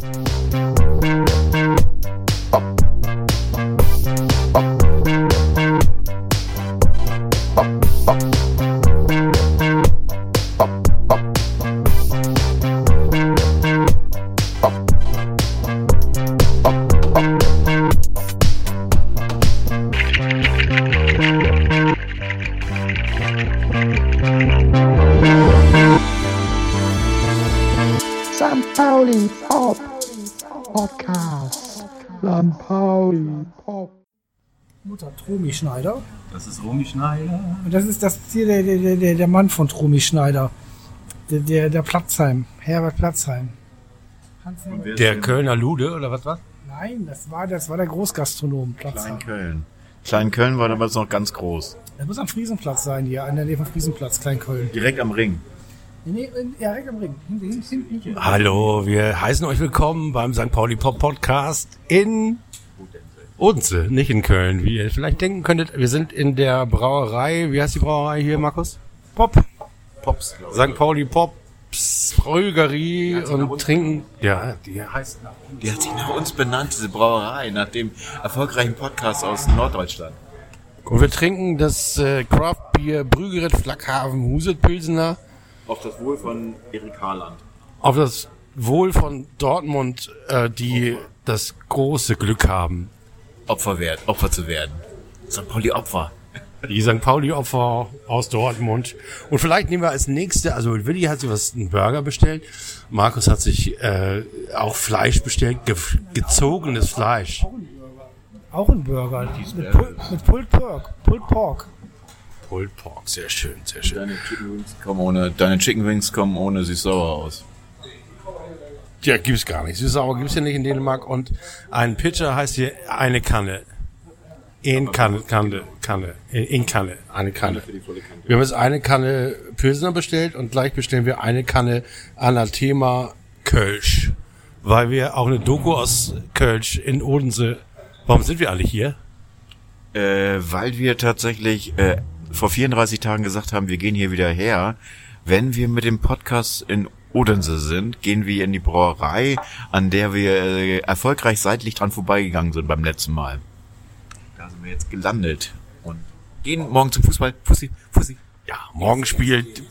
St. Schneider. Das ist Romy Schneider. Und das ist das hier der, der, der, der Mann von Tromi Schneider. Der, der, der Platzheim. Herbert Platzheim. Der Kölner Lude oder was war? Nein, das war, das war der Großgastronom Platzheim. Kleinköln. Kleinköln war damals noch ganz groß. Das muss am Friesenplatz sein hier, in der Nähe vom Friesenplatz, Kleinköln. Direkt am Ring. Nee, nee, ja, direkt am Ring. Hinten, hinten, hinten. Hallo, wir heißen euch willkommen beim St. Pauli Pop Podcast in Odense, nicht in Köln, wie ihr vielleicht denken könntet. Wir sind in der Brauerei, wie heißt die Brauerei hier, Markus? Pop. Pops, glaube St. Pauli Pops Brügerie und trinken. Ja, die heißt nach uns. Die hat sich nach uns benannt, diese Brauerei, nach dem erfolgreichen Podcast aus Norddeutschland. Und wir trinken das äh, Craft Beer Brügeret Flackhaven Huset Pilsener Auf das Wohl von Erik Harland. auf das Wohl von Dortmund, äh, die das große Glück haben, Opfer, werd, Opfer zu werden. St. Pauli Opfer. Die St. Pauli-Opfer aus Dortmund. Und vielleicht nehmen wir als nächste, also Willi hat sich was, einen Burger bestellt. Markus hat sich äh, auch Fleisch bestellt, ge gezogenes Fleisch. Auch ein Burger. Mit, Pul mit Pulled Pork. Pulled Pork. Pulled Pork, sehr schön, sehr schön. Deine Chicken Wings kommen ohne, deine Chicken Wings kommen ohne süß-sauer aus. Ja, gibt's gar nicht. Süß-sauer gibt's ja nicht in Dänemark. Und ein Pitcher heißt hier eine Kanne. In Kanne, Kanne, Kanne, in, in Kanne, eine Kanne. Wir haben jetzt eine Kanne Pilsner bestellt und gleich bestellen wir eine Kanne Anathema Kölsch. Weil wir auch eine Doku aus Kölsch in Odense. Warum sind wir alle hier? Äh, weil wir tatsächlich äh, vor 34 Tagen gesagt haben, wir gehen hier wieder her. Wenn wir mit dem Podcast in Odense sind, gehen wir in die Brauerei, an der wir äh, erfolgreich seitlich dran vorbeigegangen sind beim letzten Mal. Da sind wir jetzt gelandet und gehen morgen zum Fußball. Fussi, Fussi. Ja, morgen spielt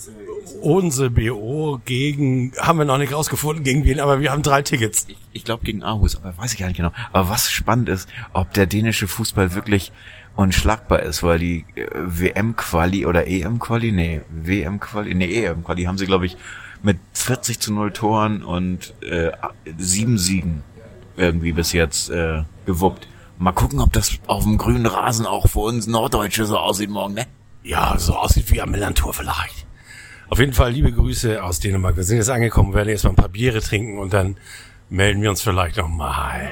Odense BO gegen, haben wir noch nicht rausgefunden, gegen wen, aber wir haben drei Tickets. Ich, ich glaube gegen Aarhus, aber weiß ich gar nicht genau. Aber was spannend ist, ob der dänische Fußball wirklich unschlagbar ist, weil die äh, WM-Quali oder EM-Quali, nee, WM-Quali, nee, EM-Quali haben sie, glaube ich, mit 40 zu 0 Toren und äh, sieben Siegen irgendwie bis jetzt äh, gewuppt. Mal gucken, ob das auf dem grünen Rasen auch für uns Norddeutsche so aussieht morgen, ne? Ja, so aussieht wie am Millantor vielleicht. Auf jeden Fall liebe Grüße aus Dänemark. Wir sind jetzt angekommen, werden jetzt mal ein paar Biere trinken und dann melden wir uns vielleicht nochmal.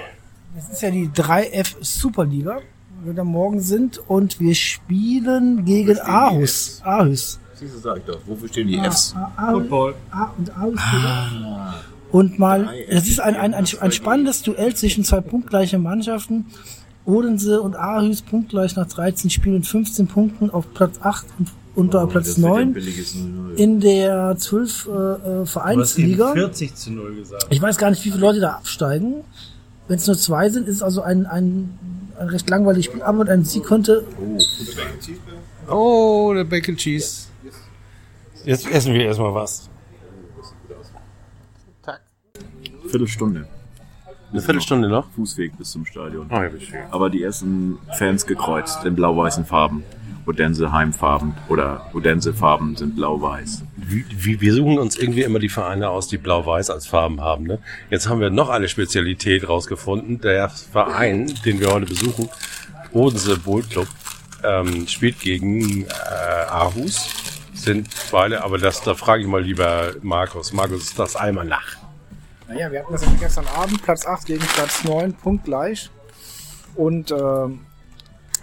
Das ist ja die 3F Superliga, wo wir da morgen sind und wir spielen gegen Aarhus. Aarhus. Siehst du, sag ich doch. Wofür stehen die Fs? Football. Ah, und Aarhus. Und mal, es ist ein, ein, ein, ein spannendes Duell zwischen zwei punktgleichen Mannschaften. Odense und Aarhus punktgleich nach 13 Spielen und 15 Punkten auf Platz 8 und unter Platz 9 in der 12 äh, äh, Vereinsliga. 40 zu 0 gesagt. Ich weiß gar nicht, wie viele Leute da absteigen. Wenn es nur zwei sind, ist es also ein, ein, ein recht langweiliges Spiel. Aber mit einem Sieg könnte Oh, der Bacon Cheese. Jetzt essen wir erstmal was. Viertelstunde. Eine Viertelstunde noch? Fußweg bis zum Stadion. Oh, ja. Aber die ersten Fans gekreuzt in blau-weißen Farben. Odense Heimfarben oder Odense Farben sind blau-weiß. Wir suchen uns irgendwie immer die Vereine aus, die blau-weiß als Farben haben. Ne? Jetzt haben wir noch eine Spezialität rausgefunden. Der Verein, den wir heute besuchen, Odense Boat Club, ähm, spielt gegen äh, Aarhus. Sind beide, aber das, da frage ich mal lieber Markus. Markus, ist das einmal nach? Naja, wir hatten das ja gestern Abend, Platz 8 gegen Platz 9, punktgleich. Und ähm,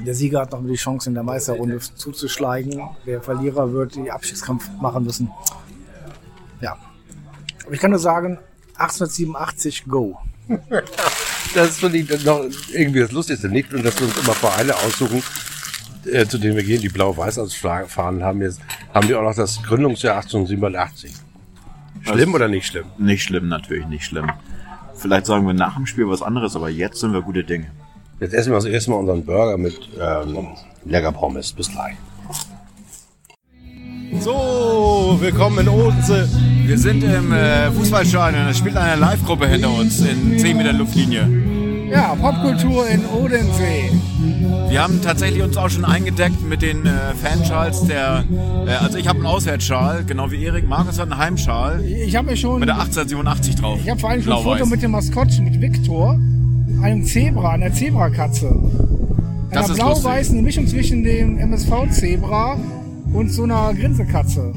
der Sieger hat noch die Chance, in der Meisterrunde zuzuschlagen. Der Verlierer wird die Abstiegskampf machen müssen. Ja. Aber ich kann nur sagen, 1887 Go. Das finde ich noch irgendwie das Lustigste. Nicht nur, dass wir uns immer Vereine aussuchen, äh, zu denen wir gehen, die blau-weiß als Fahnen haben. Jetzt haben wir auch noch das Gründungsjahr 1887. Schlimm oder nicht schlimm? Nicht schlimm, natürlich nicht schlimm. Vielleicht sagen wir nach dem Spiel was anderes, aber jetzt sind wir gute Dinge. Jetzt essen wir das erste Mal unseren Burger mit ähm, lecker Pommes. Bis gleich. So, willkommen in Odense. Wir sind im äh, Fußballstadion. Es spielt eine Live-Gruppe hinter uns in 10 Meter Luftlinie. Ja, Popkultur in Odensee. Wir haben tatsächlich uns auch schon eingedeckt mit den äh, Fanschals der. Äh, also ich habe einen Auswärtsschal, genau wie Erik. Markus hat einen Heimschal Ich habe mir schon. mit der 1887 drauf. Ich habe vor allem schon ein. Foto mit dem Maskottchen, mit Victor, einem Zebra, einer Zebrakatze. Das Einer blau-weißen Mischung zwischen dem MSV-Zebra und so einer Grinsekatze.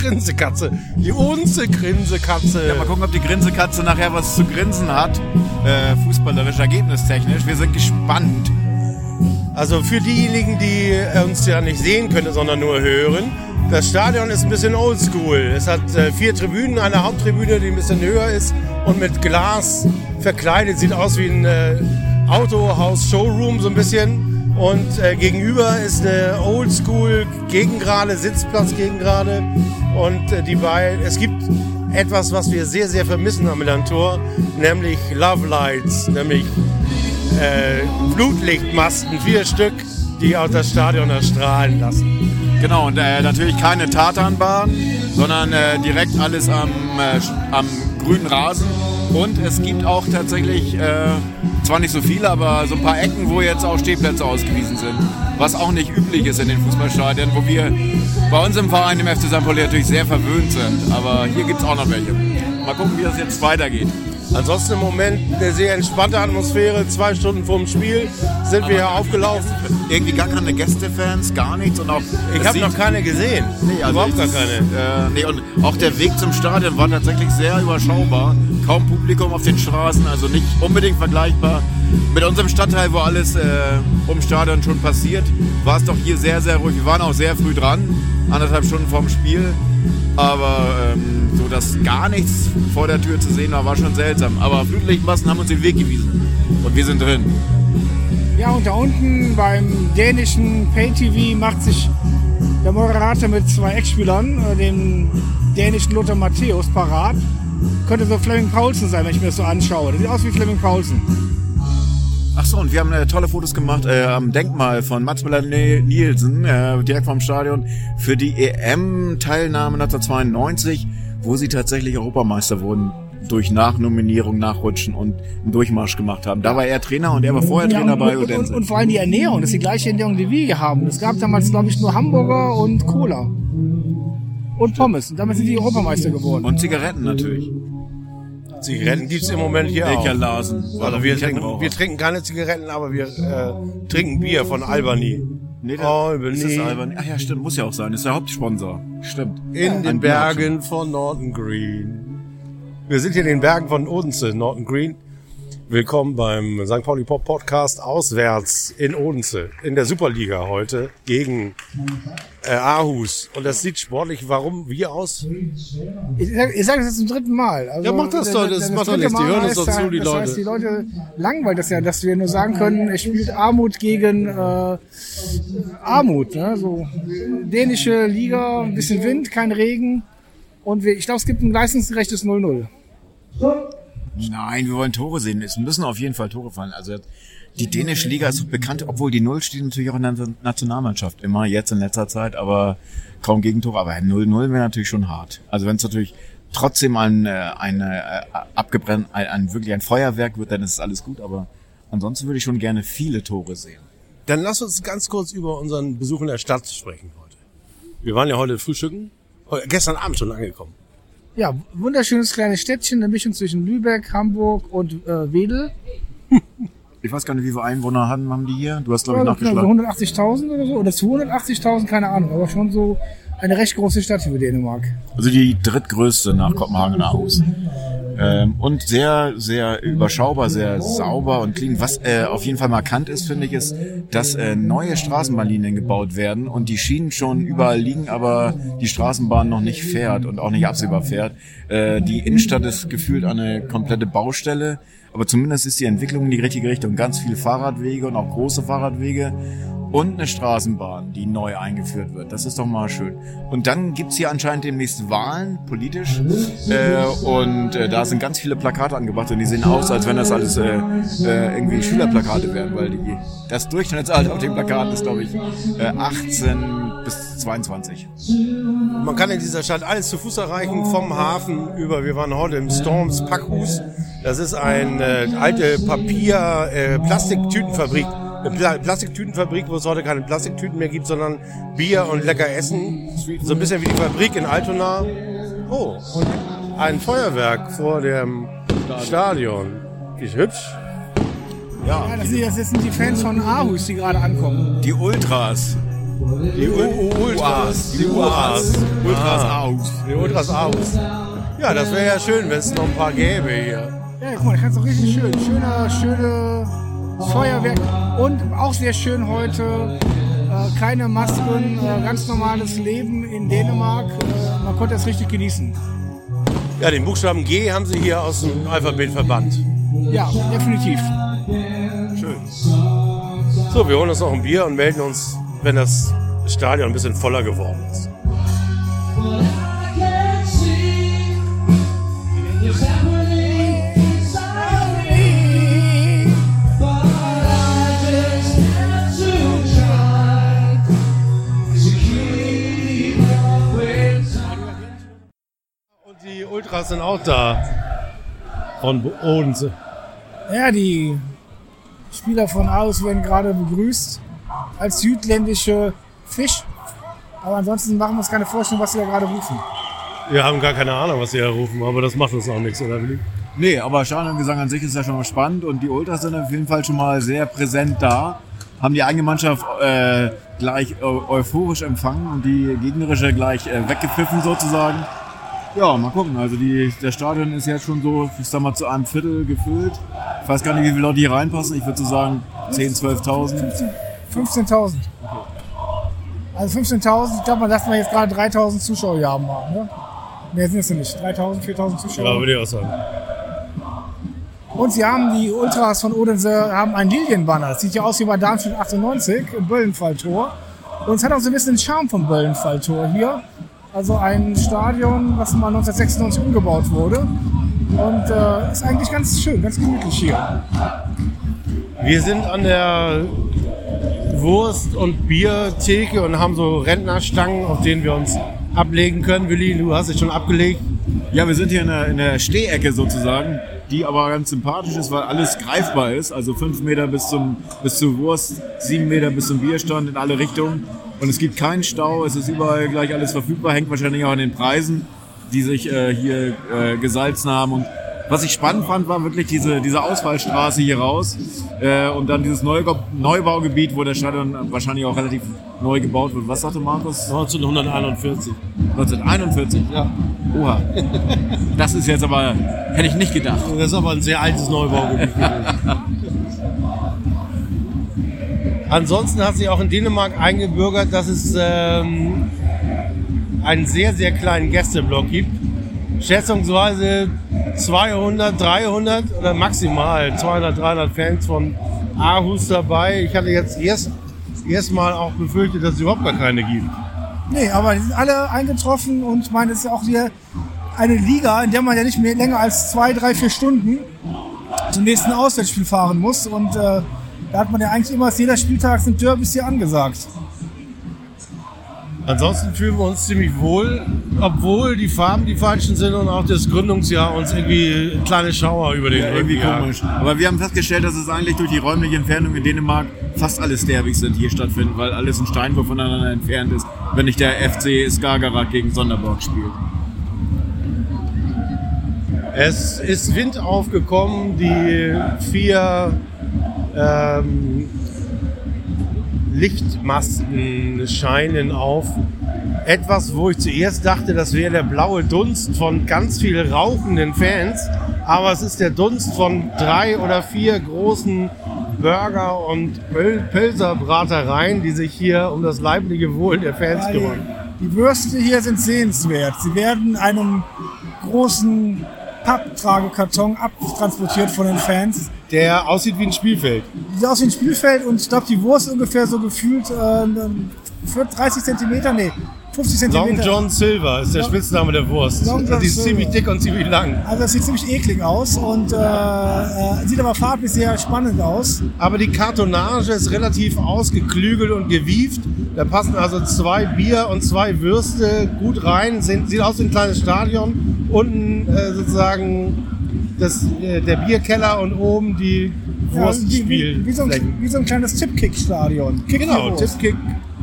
Grinsekatze. Die Odense Grinsekatze. Ja, mal gucken, ob die Grinsekatze nachher was zu grinsen hat. Äh, fußballerisch, ergebnistechnisch. Wir sind gespannt. Also für diejenigen, die uns ja nicht sehen können, sondern nur hören, das Stadion ist ein bisschen oldschool. Es hat äh, vier Tribünen, eine Haupttribüne, die ein bisschen höher ist und mit Glas verkleidet. Sieht aus wie ein äh, Autohaus-Showroom so ein bisschen. Und äh, gegenüber ist eine oldschool Gegengrade, Sitzplatz Gegengrade. Und äh, die beiden, es gibt etwas, was wir sehr, sehr vermissen am Millantor, nämlich Love Lights, nämlich äh, Flutlichtmasten, vier Stück, die aus das Stadion erstrahlen lassen. Genau, und äh, natürlich keine Tatanbahn, sondern äh, direkt alles am, äh, am grünen Rasen. Und es gibt auch tatsächlich, äh, zwar nicht so viele, aber so ein paar Ecken, wo jetzt auch Stehplätze ausgewiesen sind. Was auch nicht üblich ist in den Fußballstadien, wo wir bei uns im Verein, im FC St. Pauli, natürlich sehr verwöhnt sind. Aber hier gibt es auch noch welche. Mal gucken, wie das jetzt weitergeht. Ansonsten im Moment eine sehr entspannte Atmosphäre. Zwei Stunden vorm Spiel sind wir hier aufgelaufen. Irgendwie gar keine Gästefans, gar nichts. Und auch, Ich habe noch keine gesehen. Nee, also Überhaupt gar keine. Äh, nee, und auch der Weg zum Stadion war tatsächlich sehr überschaubar. Kaum Publikum auf den Straßen, also nicht unbedingt vergleichbar. Mit unserem Stadtteil, wo alles äh, ums Stadion schon passiert, war es doch hier sehr, sehr ruhig. Wir waren auch sehr früh dran, anderthalb Stunden vorm Spiel. Aber ähm, so, dass gar nichts vor der Tür zu sehen war, war schon seltsam. Aber Flutlichtmassen haben uns den Weg gewiesen. Und wir sind drin. Ja, und da unten beim dänischen Pay-TV macht sich der Moderator mit zwei Ex-Spielern, äh, dem dänischen Lothar Matthäus, parat. Könnte so Fleming Paulsen sein, wenn ich mir das so anschaue. Der sieht aus wie Fleming Paulsen. Ach so, und wir haben äh, tolle Fotos gemacht äh, am Denkmal von Mats Müller-Nielsen, äh, direkt vom Stadion, für die EM-Teilnahme 1992, wo sie tatsächlich Europameister wurden durch Nachnominierung, Nachrutschen und einen Durchmarsch gemacht haben. Da war er Trainer und er war vorher Ja, Trainer und, bei und, und, und vor allem die Ernährung, das ist die gleiche Ernährung, die wir hier haben. Es gab damals, glaube ich, nur Hamburger und Cola. Und Pommes. Und damit sind die Europameister geworden. Und Zigaretten natürlich. Zigaretten gibt's im Moment hier auch. Larsen. Also wir trinken, wir trinken keine Zigaretten, aber wir äh, trinken Bier von Albany. Nee, das, Albany. ist das albern? Ach ja, stimmt, muss ja auch sein. Ist der Hauptsponsor. Stimmt. In Ein den Bergen von Norton Green. Wir sind hier in den Bergen von Odense, Norton Green. Willkommen beim St. Pauli Pop Podcast auswärts in Odense, in der Superliga heute gegen äh, Aarhus. Und das sieht sportlich, warum, wie aus? Ich sage ich sag das jetzt zum dritten Mal. Also, Ja, mach das doch, das macht doch nichts. Die hören heißt doch zu, die das Leute. Heißt, die Leute langweilt das ja, dass wir nur sagen können, es spielt Armut gegen äh, Armut. Ne? So dänische Liga, ein bisschen Wind, kein Regen. Und wir, ich glaube, es gibt ein leistungsgerechtes 0-0. Nein, wir wollen Tore sehen. Es müssen auf jeden Fall Tore fallen. Also die dänische Liga ist bekannt, obwohl die Null steht natürlich auch in der Nationalmannschaft. Immer jetzt in letzter Zeit, aber kaum Gegentore. Aber 0-0 wäre natürlich schon hart. Also wenn es natürlich trotzdem ein, äh, ein äh, abgebrannt, ein, ein wirklich ein Feuerwerk wird, dann ist alles gut. Aber ansonsten würde ich schon gerne viele Tore sehen. Dann lass uns ganz kurz über unseren Besuch in der Stadt sprechen heute. Wir waren ja heute frühstücken, gestern Abend schon angekommen. Ja, wunderschönes kleines Städtchen, eine Mischung zwischen Lübeck, Hamburg und äh, Wedel. Ich weiß gar nicht, wie viele Einwohner haben, haben die hier? Du hast, glaube Ja, ich, so nachgeschlagen. 180.000 oder so, oder 280.000, keine Ahnung, aber schon so eine recht große Stadt für Dänemark. Also die drittgrößte nach Kopenhagen Aarhus. Ähm, und sehr, sehr überschaubar, sehr sauber und clean. Was äh, auf jeden Fall markant ist, finde ich, ist, dass äh, neue Straßenbahnlinien gebaut werden und die Schienen schon überall liegen, aber die Straßenbahn noch nicht fährt und auch nicht absehbar fährt. Äh, die Innenstadt ist gefühlt eine komplette Baustelle, aber zumindest ist die Entwicklung in die richtige Richtung. Ganz viele Fahrradwege und auch große Fahrradwege und eine Straßenbahn, die neu eingeführt wird. Das ist doch mal schön. Und dann gibt's hier anscheinend demnächst Wahlen, politisch. Äh, und äh, da sind ganz viele Plakate angebracht und die sehen aus, als wenn das alles äh, äh, irgendwie Schülerplakate wären, weil die, das Durchschnittsalter auf den Plakaten ist, glaube ich, äh, 18 bis 22. Man kann in dieser Stadt alles zu Fuß erreichen, vom Hafen über, wir waren heute im Storms Packhus. Das ist eine alte Papier-, äh, Plastiktütenfabrik. Eine Pla Plastiktütenfabrik, wo es heute keine Plastiktüten mehr gibt, sondern Bier und lecker Essen. So ein bisschen wie die Fabrik in Altona. Oh, und ein Feuerwerk vor dem Stadion. Ist hübsch. Ja, das, sind, das sind die Fans von Aarhus, die gerade ankommen. Die Ultras. Die Ultras. Die Ultras. Ultras Aarhus. Die Ultras Aarhus. Ja, das wäre ja schön, wenn es noch ein paar gäbe hier. Ja, guck mal, da kannst du richtig schön. Schöner, schöne Feuerwerk. Und auch sehr schön heute. Äh, keine Masken, äh, ganz normales Leben in Dänemark. Äh, man konnte es richtig genießen. Ja, den Buchstaben G haben sie hier aus dem Alphabet verbannt. Ja, definitiv. Schön. So, wir holen uns noch ein Bier und melden uns, wenn das Stadion ein bisschen voller geworden ist. Und die Ultras sind auch da. Von Odense. Ja, die Spieler von Aarhus werden gerade begrüßt als südländische Fisch. Aber ansonsten machen wir uns keine Vorstellung, was sie da gerade rufen. Wir haben gar keine Ahnung, was sie hier rufen, aber das macht uns auch nichts, oder Willi? Nee, aber Stadion und Gesang an sich ist ja schon mal spannend und die Ultras sind auf jeden Fall schon mal sehr präsent da. Haben die eigene Mannschaft äh, gleich eu euphorisch empfangen und die gegnerische gleich äh, weggepfiffen sozusagen. Ja, mal gucken. Also die, der Stadion ist jetzt schon so, ich sag mal, zu einem Viertel gefüllt. Ich weiß gar nicht, wie viele Leute hier reinpassen. Ich würde so sagen 10.000, 12.000. 15.000. Also 15.000, ich glaube mal, dass wir jetzt gerade 3.000 Zuschauer hier haben. Ne? Mehr sind es nicht. 3.000, 4.000 Zuschauer. Ja, würde ich auch sagen. Und sie haben, die Ultras von Odense, haben ein Lilienbanner. Das sieht ja aus wie bei Darmstadt 98 im Böllenfalltor. Und es hat auch so ein bisschen den Charme vom Böllenfalltor hier. Also ein Stadion, was mal 1996 umgebaut wurde. Und äh, ist eigentlich ganz schön, ganz gemütlich hier. Wir sind an der Wurst- und Biertheke und haben so Rentnerstangen, auf denen wir uns ablegen können. Willi, du hast dich schon abgelegt. Ja, wir sind hier in der, in der Stehecke sozusagen, die aber ganz sympathisch ist, weil alles greifbar ist. Also fünf Meter bis, zum, bis zur Wurst, sieben Meter bis zum Bierstand in alle Richtungen. Und es gibt keinen Stau, es ist überall gleich alles verfügbar, hängt wahrscheinlich auch an den Preisen, die sich äh, hier äh, gesalzen haben. Und was ich spannend fand, war wirklich diese, diese Ausfallstraße hier raus äh, und dann dieses Neubau Neubaugebiet, wo der Stadion wahrscheinlich auch relativ neu gebaut wird. Was sagte Markus? 1941. 1941? Ja. Oha. Das ist jetzt aber, hätte ich nicht gedacht. Das ist aber ein sehr altes Neubaugebiet. Ansonsten hat sich auch in Dänemark eingebürgert, dass es ähm, einen sehr, sehr kleinen Gästeblock gibt. Schätzungsweise 200, 300 oder maximal 200, 300 Fans von Aarhus dabei. Ich hatte jetzt erst, erst mal auch befürchtet, dass es überhaupt gar keine gibt. Nee, aber die sind alle eingetroffen und ich meine, es ist ja auch hier eine Liga, in der man ja nicht mehr länger als zwei, drei, vier Stunden zum nächsten Auswärtsspiel fahren muss. Und äh, da hat man ja eigentlich immer, dass jeder Spieltag sind Derbys hier angesagt. Ansonsten fühlen wir uns ziemlich wohl, obwohl die Farben die falschen sind und auch das Gründungsjahr uns irgendwie kleine Schauer über den Ja, Rücken irgendwie komisch. Aber wir haben festgestellt, dass es eigentlich durch die räumliche Entfernung in Dänemark fast alles Derbys sind, hier stattfinden, weil alles ein Steinwurf voneinander entfernt ist, wenn nicht der FC Skagerrak gegen Sonderborg spielt. Es ist Wind aufgekommen, die vier ähm, Lichtmasten scheinen auf. Etwas, wo ich zuerst dachte, das wäre der blaue Dunst von ganz viel rauchenden Fans. Aber es ist der Dunst von drei oder vier großen Burger- und Pöl- Pölserbratereien, die sich hier um das leibliche Wohl der Fans kümmern. Die Würste hier sind sehenswert. Sie werden einem großen Papptragekarton abtransportiert von den Fans. Der aussieht wie ein Spielfeld. Sieht aus wie ein Spielfeld und ich glaube, die Wurst ungefähr so gefühlt äh, für 30 Zentimeter, nee, 50 Long Zentimeter. John Silver ist der Long- Spitzname der Wurst. Long John die ist Silver. ziemlich dick und ziemlich lang. Also das sieht ziemlich eklig aus und äh, äh, sieht aber farblich sehr spannend aus. Aber die Kartonage ist relativ ausgeklügelt und gewieft. Da passen also zwei Bier und zwei Würste gut rein. Sind, sieht aus wie ein kleines Stadion. Unten äh, sozusagen das, äh, der Bierkeller und oben die Ja, wie, wie, so ein, wie so ein kleines Tippkick-Stadion. Kick Genau. Tippkick,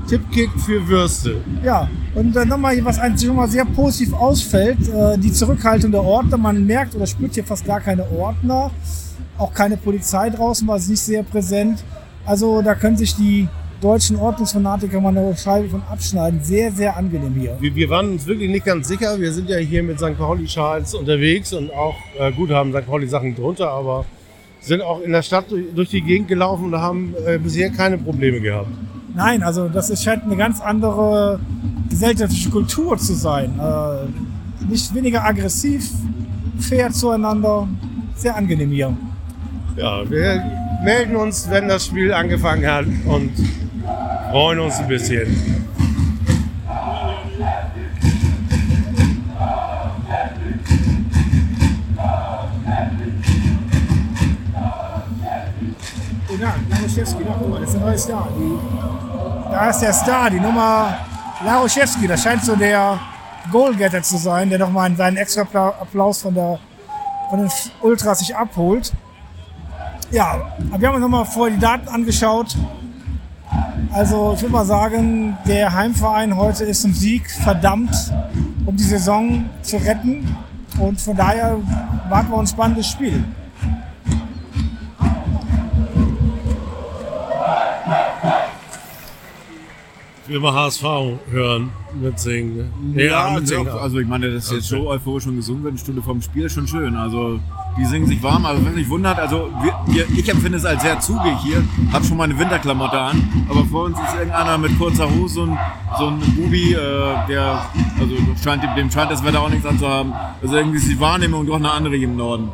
Tippkick für Würste. Ja, und dann nochmal, was eigentlich schon mal sehr positiv ausfällt, äh, die Zurückhaltung der Ordner. Man merkt oder spürt hier fast gar keine Ordner. Auch keine Polizei draußen war es nicht sehr präsent. Also da können sich die deutschen Ordnungsfanatiker mal eine Scheibe von abschneiden. Sehr, sehr angenehm hier. Wir, wir waren uns wirklich nicht ganz sicher. Wir sind ja hier mit St. Pauli-Schals unterwegs und auch, äh, gut, haben St. Pauli-Sachen drunter, aber sind auch in der Stadt durch, durch die Gegend gelaufen und haben äh, bisher keine Probleme gehabt. Nein, also das ist, scheint eine ganz andere gesellschaftliche Kultur zu sein. Äh, nicht weniger aggressiv, fair zueinander. Sehr angenehm hier. Ja, wir melden uns, wenn das Spiel angefangen hat und freuen uns ein bisschen. Ja, Laroszewski, da guck das ist ein neuer Star. Da ist der Star, die Nummer Laroszewski. Das scheint so der Goalgetter zu sein, der nochmal seinen extra Appla- Applaus von, der, von den Ultras sich abholt. Ja, wir haben uns nochmal vorher die Daten angeschaut. Also ich würde mal sagen, der Heimverein heute ist zum Sieg verdammt, um die Saison zu retten. Und von daher warten wir ein spannendes Spiel. Mal HSV hören, mitsingen. Nee, Ja, mitsingen. doch, also ich meine, dass jetzt so euphorisch schon gesungen wird, eine Stunde vorm Spiel, schon schön. Also die singen sich warm, also wenn mich wundert, also wir, ich empfinde es als sehr zugig hier, hab schon meine Winterklamotte an, aber vor uns ist irgendeiner mit kurzer Hose und so ein Bubi, äh, der, also scheint, dem, dem scheint das Wetter auch nichts anzuhaben. Also irgendwie ist die Wahrnehmung doch eine andere hier im Norden.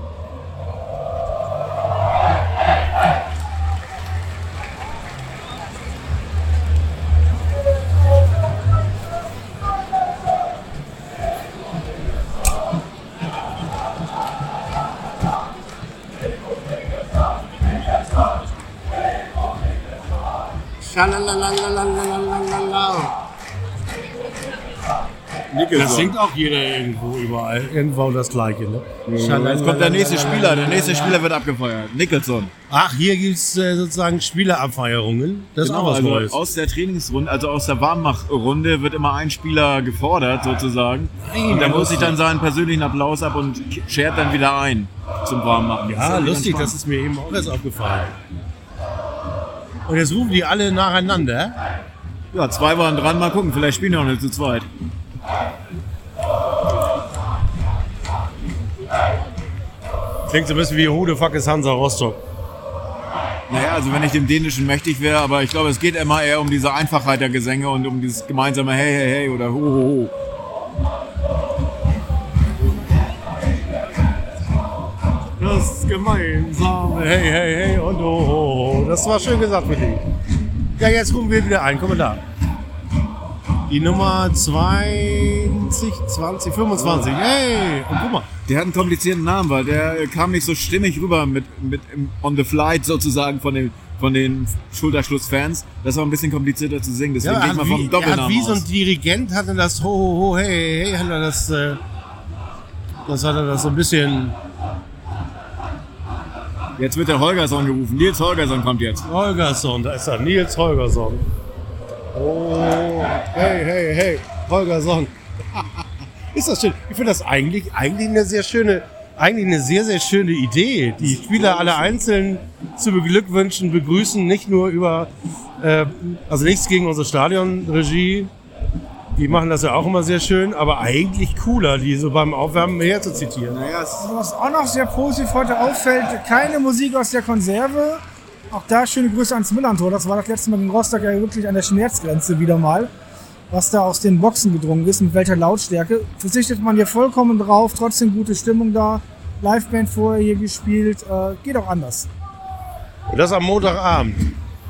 Das singt auch jeder irgendwo, überall. Irgendwo das Gleiche, ne? Jetzt kommt der nächste Spieler, der nächste Spieler wird abgefeuert. Nicholson. Ach, hier gibt's äh, sozusagen Spielerabfeierungen. Das ist auch was also Neues. aus der Trainingsrunde, also aus der Warmmachrunde wird immer ein Spieler gefordert sozusagen. Nein, und der muss sich dann seinen persönlichen Applaus ab und schert dann wieder ein zum Warmmachen. Das Ja, irgendwie lustig, das ist mir eben auch erst aufgefallen. Und jetzt rufen die alle nacheinander. Ja, zwei waren dran, mal gucken, vielleicht spielen die auch nicht zu zweit. Klingt so ein bisschen wie Who the fuck is Hansa Rostock. Naja, also wenn ich dem Dänischen mächtig wäre, aber ich glaube, es geht immer eher um diese Einfachheit der Gesänge und um dieses gemeinsame Hey, hey, hey oder Ho, ho, ho. Das gemeinsame Hey, hey, hey und oh, oh, oh. Das war schön gesagt, Willi. Ja, jetzt rufen wir wieder ein. Guck mal da. Die Nummer 20, 20, 25. Hey! Und guck mal. Der hat einen komplizierten Namen, weil der äh, kam nicht so stimmig rüber mit, mit im- on the flight sozusagen von den, von den Schulterschlussfans. Das war ein bisschen komplizierter zu singen, deswegen Ja, mal wie, vom er hat Doppelnamen wie so ein. Dirigent hatte das Ho, ho, ho, hey, hey, hat er das, äh, das hat er das so ein bisschen Jetzt wird der Holgersson gerufen. Nils Holgersson kommt jetzt. Holgersson, da ist er, Nils Holgersson. Oh, hey, hey, hey, Holgersson. ist das schön. Ich finde das eigentlich, eigentlich eine sehr schöne, eigentlich eine sehr, sehr schöne Idee, die Spieler alle einzeln zu beglückwünschen, begrüßen, nicht nur über, äh, also nichts gegen unsere Stadionregie, die machen das ja auch immer sehr schön, aber eigentlich cooler, die so beim Aufwärmen mehr zu zitieren. Naja, Was auch noch sehr positiv heute auffällt, keine Musik aus der Konserve. Auch da schöne Grüße ans Millantor. Das war das letzte Mal gegen Rostock ja wirklich an der Schmerzgrenze wieder mal. Was da aus den Boxen gedrungen ist, mit welcher Lautstärke. Verzichtet man hier vollkommen drauf, trotzdem gute Stimmung da. Liveband vorher hier gespielt. Äh, geht auch anders. Und das am Montagabend.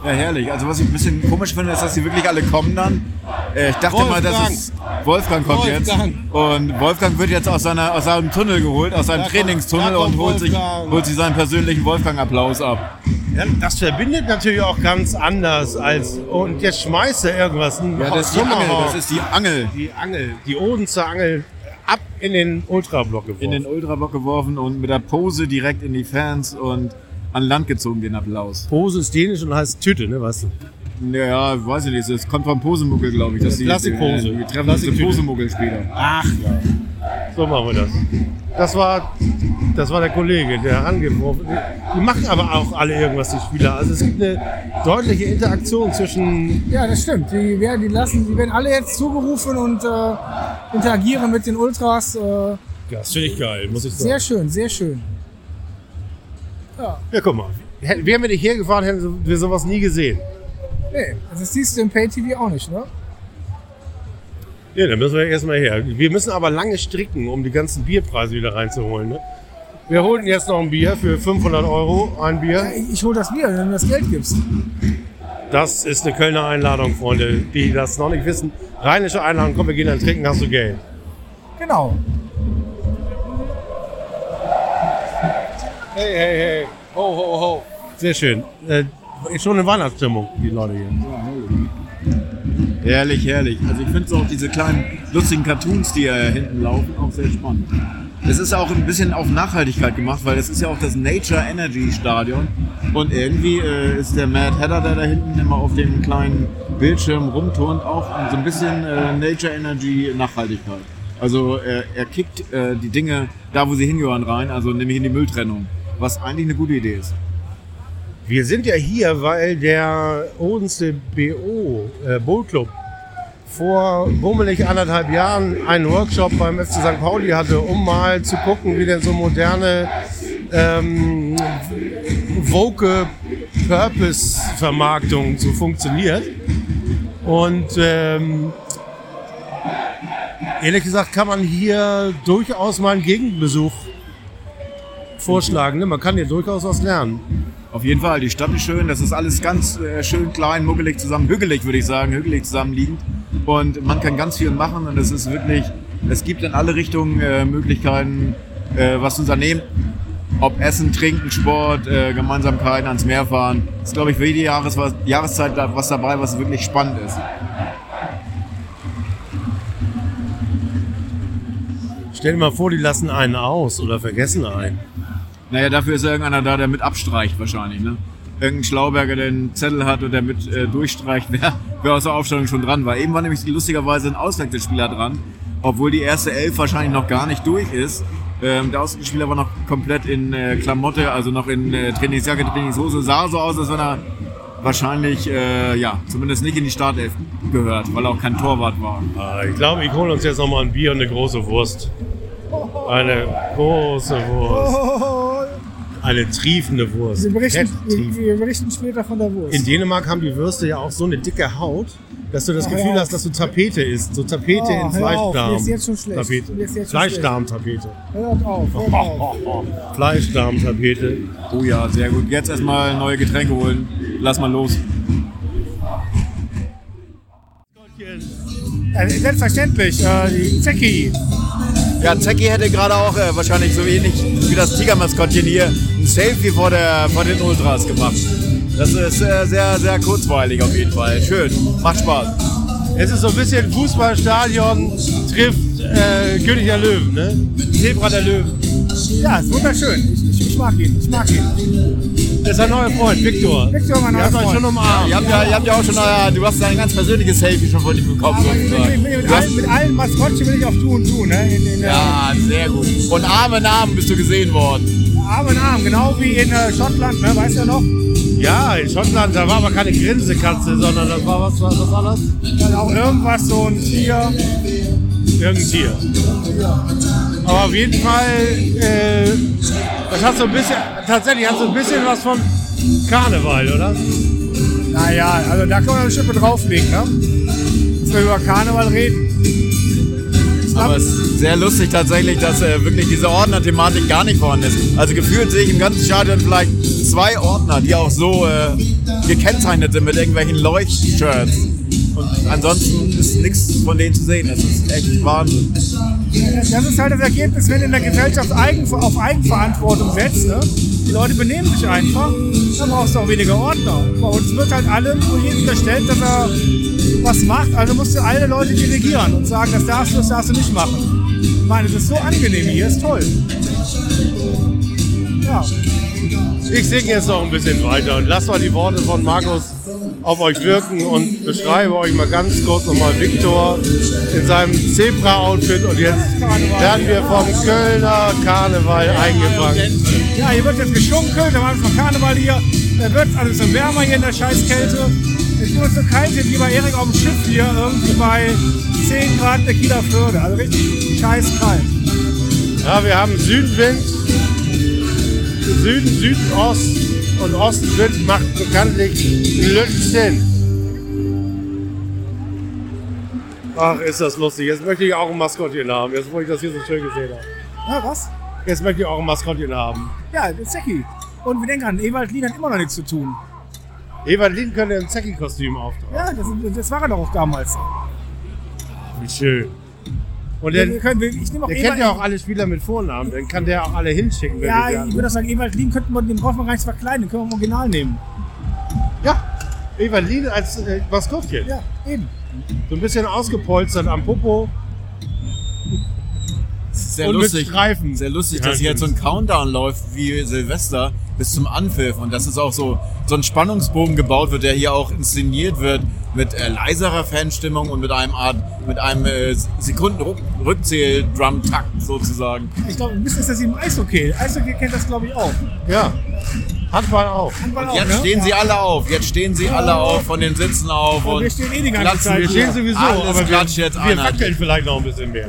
Ja, herrlich. Also was ich ein bisschen komisch finde, ist, dass die wirklich alle kommen dann. Äh, ich dachte mal, dass Wolfgang. es Wolfgang kommt Wolfgang. jetzt. Und Wolfgang wird jetzt aus, seiner, aus seinem Tunnel geholt, aus seinem Da Trainingstunnel kommt und holt sich, Wolfgang. holt sich seinen persönlichen Wolfgang-Applaus ab. Ja, das verbindet natürlich auch ganz anders als. Und jetzt schmeißt er irgendwas. Ja, das ist die Angel. Das ist die Angel. die Angel, die Odenzer Angel ab in den Ultrablock geworfen. In den Ultrablock geworfen und mit der Pose direkt in die Fans und an Land gezogen den Applaus. Pose ist dänisch und heißt Tüte, ne, weißt du? Ja, weiß ich nicht. Das kommt vom Posemuggel, glaube ich. Dass die, Plastikpose. Die, die treffen diese Plastiktüte. Posemuggel-Spieler. Ach ja. So machen wir das. Das war, das war der Kollege, der angeworfen Die machen aber auch alle irgendwas, die Spieler. Also es gibt eine deutliche Interaktion zwischen. Ja, das stimmt. Die werden, die lassen, die werden alle jetzt zugerufen und äh, interagieren mit den Ultras. Äh, Ja, das finde ich geil, muss ich sagen. sehr schön, sehr schön. Ja, guck mal. Wären wir nicht hergefahren, hätten wir sowas nie gesehen. Nee, das siehst du im Pay-TV auch nicht, ne? Ja, dann müssen wir erstmal her. Wir müssen aber lange stricken, um die ganzen Bierpreise wieder reinzuholen. Ne? Wir holen jetzt noch ein Bier für 500 Euro, ein Bier. Ich, ich hol das Bier, wenn du mir das Geld gibst. Das ist eine Kölner Einladung, Freunde, die das noch nicht wissen. Rheinische Einladung, komm, wir gehen dann trinken, hast du Geld. Genau. Hey, hey, hey. Ho, ho, ho. Sehr schön. Äh, ist schon eine Weihnachtsstimmung, die Leute hier. Herrlich, herrlich. Also ich finde so auch diese kleinen lustigen Cartoons, die hier hinten laufen, auch sehr spannend. Es ist auch ein bisschen auf Nachhaltigkeit gemacht, weil es ist ja auch das Nature Energy Stadion. Und irgendwie äh, ist der Mad Hatter, der da hinten immer auf dem kleinen Bildschirm rumturnt, auch so ein bisschen äh, Nature Energy Nachhaltigkeit. Also äh, er kickt äh, die Dinge da, wo sie hingehören, rein, also nämlich in die Mülltrennung. Was eigentlich eine gute Idee ist. Wir sind ja hier, weil der Odense BO äh, Bowl Club vor bummelig anderthalb Jahren einen Workshop beim FC St. Pauli hatte, um mal zu gucken, wie denn so moderne ähm, woke Purpose-Vermarktung so funktioniert. Und ähm, ehrlich gesagt kann man hier durchaus mal einen Gegenbesuch vorschlagen. Ne? Man kann hier durchaus was lernen. Auf jeden Fall, die Stadt ist schön, das ist alles ganz äh, schön klein, muggelig zusammen, hügelig würde ich sagen, hügelig zusammenliegend. Und man kann ganz viel machen und es ist wirklich, es gibt in alle Richtungen äh, Möglichkeiten, äh, was zu unternehmen. Ob Essen, Trinken, Sport, äh, Gemeinsamkeiten, ans Meer fahren. Das ist, glaube ich, für jede Jahres Jahreszeit da- was dabei, was wirklich spannend ist. Stell dir mal vor, die lassen einen aus oder vergessen einen. Naja, dafür ist irgendeiner da, der mit abstreicht wahrscheinlich. Ne? Irgendein Schlauberger, der einen Zettel hat und der mit äh, durchstreicht, wer, wer aus der Aufstellung schon dran war. Eben war nämlich lustigerweise ein Auswechselspieler dran, obwohl die erste Elf wahrscheinlich noch gar nicht durch ist. Ähm, der Auswechselspieler war noch komplett in äh, Klamotte, also noch in äh, Trainingsjacke, Trainingshose. Sah so aus, als wenn er wahrscheinlich, äh, ja, zumindest nicht in die Startelf gehört, weil er auch kein Torwart war. Ah, Ich glaube, ich hole uns jetzt noch mal ein Bier und eine große Wurst. Eine große Wurst. Eine triefende Wurst. wir, berichten, wir, wir berichten später von der Wurst. In Dänemark haben die Würste ja auch so eine dicke Haut, dass du das Ach, Gefühl hast, dass du Tapete isst. So Tapete Oh, in Fleischdarm. mir ist jetzt schon schlecht. Tapete. Fleischdarm-Tapete. Hört auf, hört auf. Fleischdarm-Tapete. Oh ja, sehr gut. Jetzt erstmal neue Getränke holen. Lass mal los. Äh, selbstverständlich, äh, die Zecki. Ja, Zecki hätte gerade auch äh, wahrscheinlich so ähnlich wie das Tigermaskottchen hier ein Selfie vor, der, vor den Ultras gemacht. Das ist äh, sehr, sehr kurzweilig auf jeden Fall. Schön, macht Spaß. Es ist so ein bisschen Fußballstadion trifft äh, König der Löwen, ne? Zebra der Löwen. Ja, ist wunderschön. Ich, ich, ich mag ihn, ich mag ihn. Das ist ein neuer Freund, Viktor. Viktor, mein neuer habt euch Freund. schon umarmt. Ihr habt ja, ihr habt ja auch schon euer, du hast ein ganz persönliches Selfie schon von ihm bekommen. Aber mit, mit, mit, allen, mit allen Maskottchen will ich auf Du und Du, ne? In, in, Ja, sehr gut. Und Arm in Arm bist du gesehen worden. äh, Arm in Arm, genau wie in äh, Schottland, ne? Weißt du noch? Ja, in Schottland, da war aber keine Grinsekatze, sondern das war was, was, was war das? Dann auch irgendwas, so ein Tier. Irgendein Tier. Aber auf jeden Fall, äh, das hat so ein bisschen, tatsächlich hat so ein bisschen was von Karneval, oder? Naja, also da kann man eine Schippe drauflegen, ne? Dass wir über Karneval reden. Aber es ist sehr lustig tatsächlich, dass äh, wirklich diese Ordner-Thematik gar nicht vorhanden ist. Also gefühlt sehe ich im ganzen Stadion vielleicht zwei Ordner, die auch so äh, gekennzeichnet sind mit irgendwelchen Leuchtshirts. Und ansonsten ist nichts von denen zu sehen. Das ist echt Wahnsinn. Das ist halt das Ergebnis, wenn in der Gesellschaft Eigen, auf Eigenverantwortung setzt. Ne? Die Leute benehmen sich einfach, dann brauchst du auch weniger Ordner. Bei uns wird halt allem jedem unterstellt, dass er was macht. Also musst du alle Leute dirigieren und sagen, das darfst du, das darfst du nicht machen. Ich meine, es ist so angenehm hier, ist toll. Ja. Ich singe jetzt noch ein bisschen weiter und lass mal die Worte von Markus auf euch wirken und beschreibe euch mal ganz kurz nochmal Viktor in seinem Zebra-Outfit und jetzt werden wir vom Kölner Karneval eingefangen. Ja, hier wird jetzt geschunkelt, da war von Karneval hier. Da wird alles so wärmer hier in der Scheißkälte. Es nur so kalt wie bei Erik auf dem Schiff hier, irgendwie bei 10 Grad der Kieler Förde. Also richtig scheißkalt. Ja, wir haben Südwind, Süden, Südost und Ostwind macht bekanntlich Lützen. Ach, ist das lustig. Jetzt möchte ich auch ein Maskottchen haben, jetzt wo ich das hier so schön gesehen habe. Ja, was? Jetzt möchte ich auch ein Maskottchen haben. Ja, der Zecki. Und wir denken an, Ewald Lien hat immer noch nichts zu tun. Ewald Lien könnte im Zecki-Kostüm auftauchen. Ja, das, das war er doch auch damals. Wie schön. Und Wir der, können, wir- ich nehme auch der kennt ja auch alle Spieler mit Vornamen, dann kann der auch alle hinschicken, wenn ja, ich würde auch sagen, Ewald Lien könnten wir, den brauchen wir gar nicht verkleiden, den können wir im Original nehmen. Ja, Ewald Lien als äh, Maskottchen. Ja, eben. So ein bisschen ausgepolstert am Popo. Sehr Und mit lustig, Streifen. sehr lustig, Ja, dass hier jetzt so ein Countdown läuft wie Silvester bis zum Anpfiff und dass es auch so, so ein Spannungsbogen gebaut wird, der hier auch inszeniert wird mit äh, leiserer Fanstimmung und mit einem Art, mit einem äh, Sekunden-Rückzähl-Drum-Takt sozusagen. Ich glaube, ein bisschen ist das im Eishockey. Eishockey kennt das, glaube ich, auch. Ja, Handball auch. Handball auch, Jetzt ne? stehen sie ja. alle auf, jetzt stehen sie alle auf von den Sitzen auf Und und wir stehen eh die ganze klatschen. Zeit Wir hier. stehen sowieso, Alles aber wir, jetzt wir wackeln vielleicht noch ein bisschen mehr.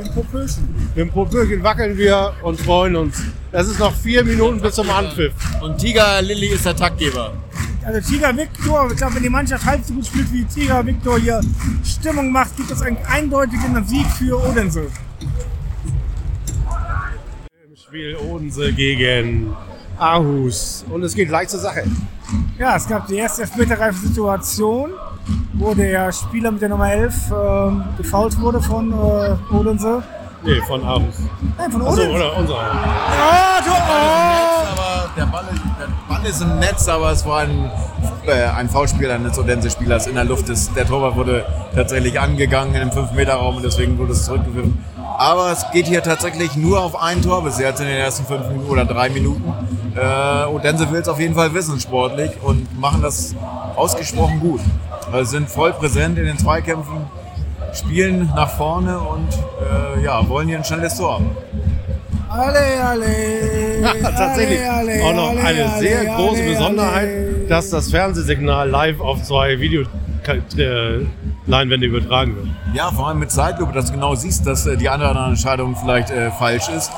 Dem Popöchen wackeln wir und freuen uns. Es ist noch vier Minuten bis zum Anpfiff. Und Tiger Lilly ist der Taktgeber. Also Tiger Victor, ich glaube, wenn die Mannschaft halb so gut spielt wie Tiger Victor hier Stimmung macht, gibt es einen eindeutigen Sieg für Odense. Im Spiel Odense gegen Aarhus. Und es geht gleich zur Sache. Ja, es gab die erste elfmeterreife Situation, wo der Spieler mit der Nummer 11 ähm, gefault wurde von äh, Odense. Nee, von Aarhus. Nein, von Achso, Odense. oder unser. Ah, du, oh! Der Ball, ist, ist im Netz, aber es war ein, äh, ein Foulspiel eines Odense-Spielers in der Luft. Das, der Torwart wurde tatsächlich angegangen im 5-Meter-Raum und deswegen wurde es zurückgepfiffen. Aber es geht hier tatsächlich nur auf ein Tor bis jetzt in den ersten fünf Minuten oder drei Minuten. Äh, Odense will es auf jeden Fall wissen, sportlich, und machen das ausgesprochen gut. Also sind voll präsent in den Zweikämpfen, spielen nach vorne und äh, ja, wollen hier ein schnelles Tor. Alle, alle. Tatsächlich alle, auch noch alle, eine alle, sehr große Besonderheit, dass das Fernsehsignal live auf zwei Videoleinwände übertragen wird. Ja, vor allem mit Zeitlupe, dass du genau siehst, dass äh, die andere Entscheidung vielleicht äh, falsch ist.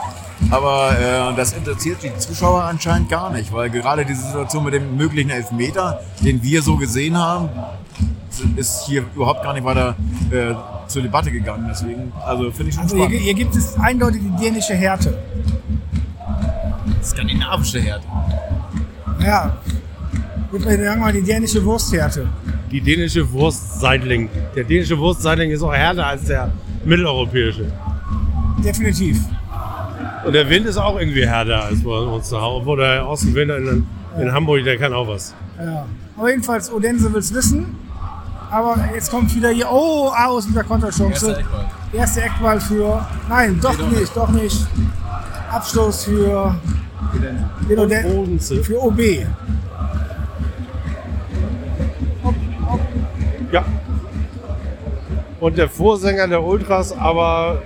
Aber äh, das interessiert die Zuschauer anscheinend gar nicht, weil gerade diese Situation mit dem möglichen Elfmeter, den wir so gesehen haben, ist hier überhaupt gar nicht weiter äh, zur Debatte gegangen. Deswegen, also finde ich schon Also hier, spannend. hier gibt es eindeutig die dänische Härte. Skandinavische Härte. Ja. Gut, wir sagen mal die dänische Wursthärte. Die dänische Wurstseitling. Der dänische Wurstseitling ist auch härter als der mitteleuropäische. Definitiv. Und der Wind ist auch irgendwie härter als bei uns zu Hause. Obwohl der Ostenwind in, in Hamburg, der kann auch was. Ja. Aber jedenfalls, Odense will es wissen. Aber jetzt kommt wieder hier, oh, aus mit der Konterchance. Erste Eckball für, nein, doch nicht, doch nicht. Abstoß für, Odense. für OB. Ja. Und der Vorsänger der Ultras aber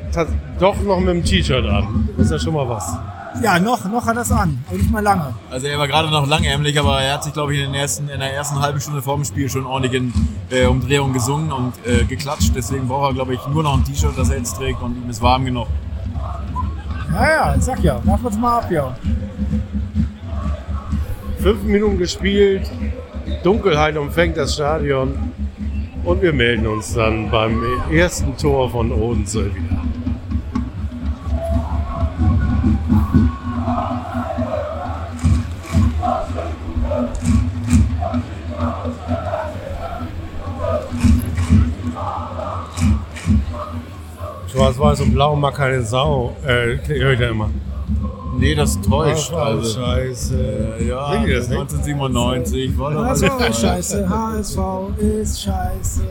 doch noch mit dem T-Shirt an. Das ist ja schon mal was. Ja, noch, noch hat er es an, aber nicht mal lange. Also er war gerade noch langärmlich, aber er hat sich, glaube ich, in, den ersten, in der ersten halben Stunde vor dem Spiel schon ordentlich in äh, Umdrehungen gesungen und äh, geklatscht. Deswegen braucht er, glaube ich, nur noch ein T-Shirt, das er jetzt trägt und ihm ist warm genug. Ja, ja, ich sag ja, wir uns mal ab, ja. Fünf Minuten gespielt, Dunkelheit umfängt das Stadion und wir melden uns dann beim ersten Tor von Odense wieder. Schwarz-Weiß und Blau mag keine Sau. Äh, höre ich da immer. Nee, das täuscht. Ach, Also, Scheiße. ja, Singen die das nicht? 1997 war doch HSV alles ist scheiße, HSV ist scheiße.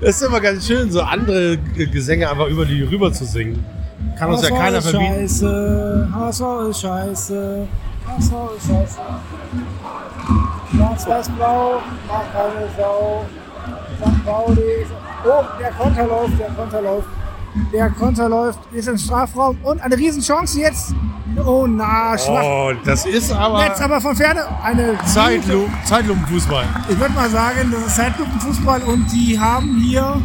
Das ist immer ganz schön, so andere Gesänge einfach über die rüber zu singen. Kann uns ja HSV keiner ist verbieten. scheiße, HSV ist scheiße, HSV ist scheiße. Schwarz-Weiß-Blau, mag keine Sau. St. Pauli, oh, der Konter läuft, der Konter läuft. Der Konter läuft, ist im Strafraum und eine Riesenchance jetzt. Oh, na, schwach. Oh, das ist aber Jetzt aber von Ferne eine Zeitlu Zeitlupenfußball. Ich würde mal sagen, das ist Zeitlupenfußball und die haben hier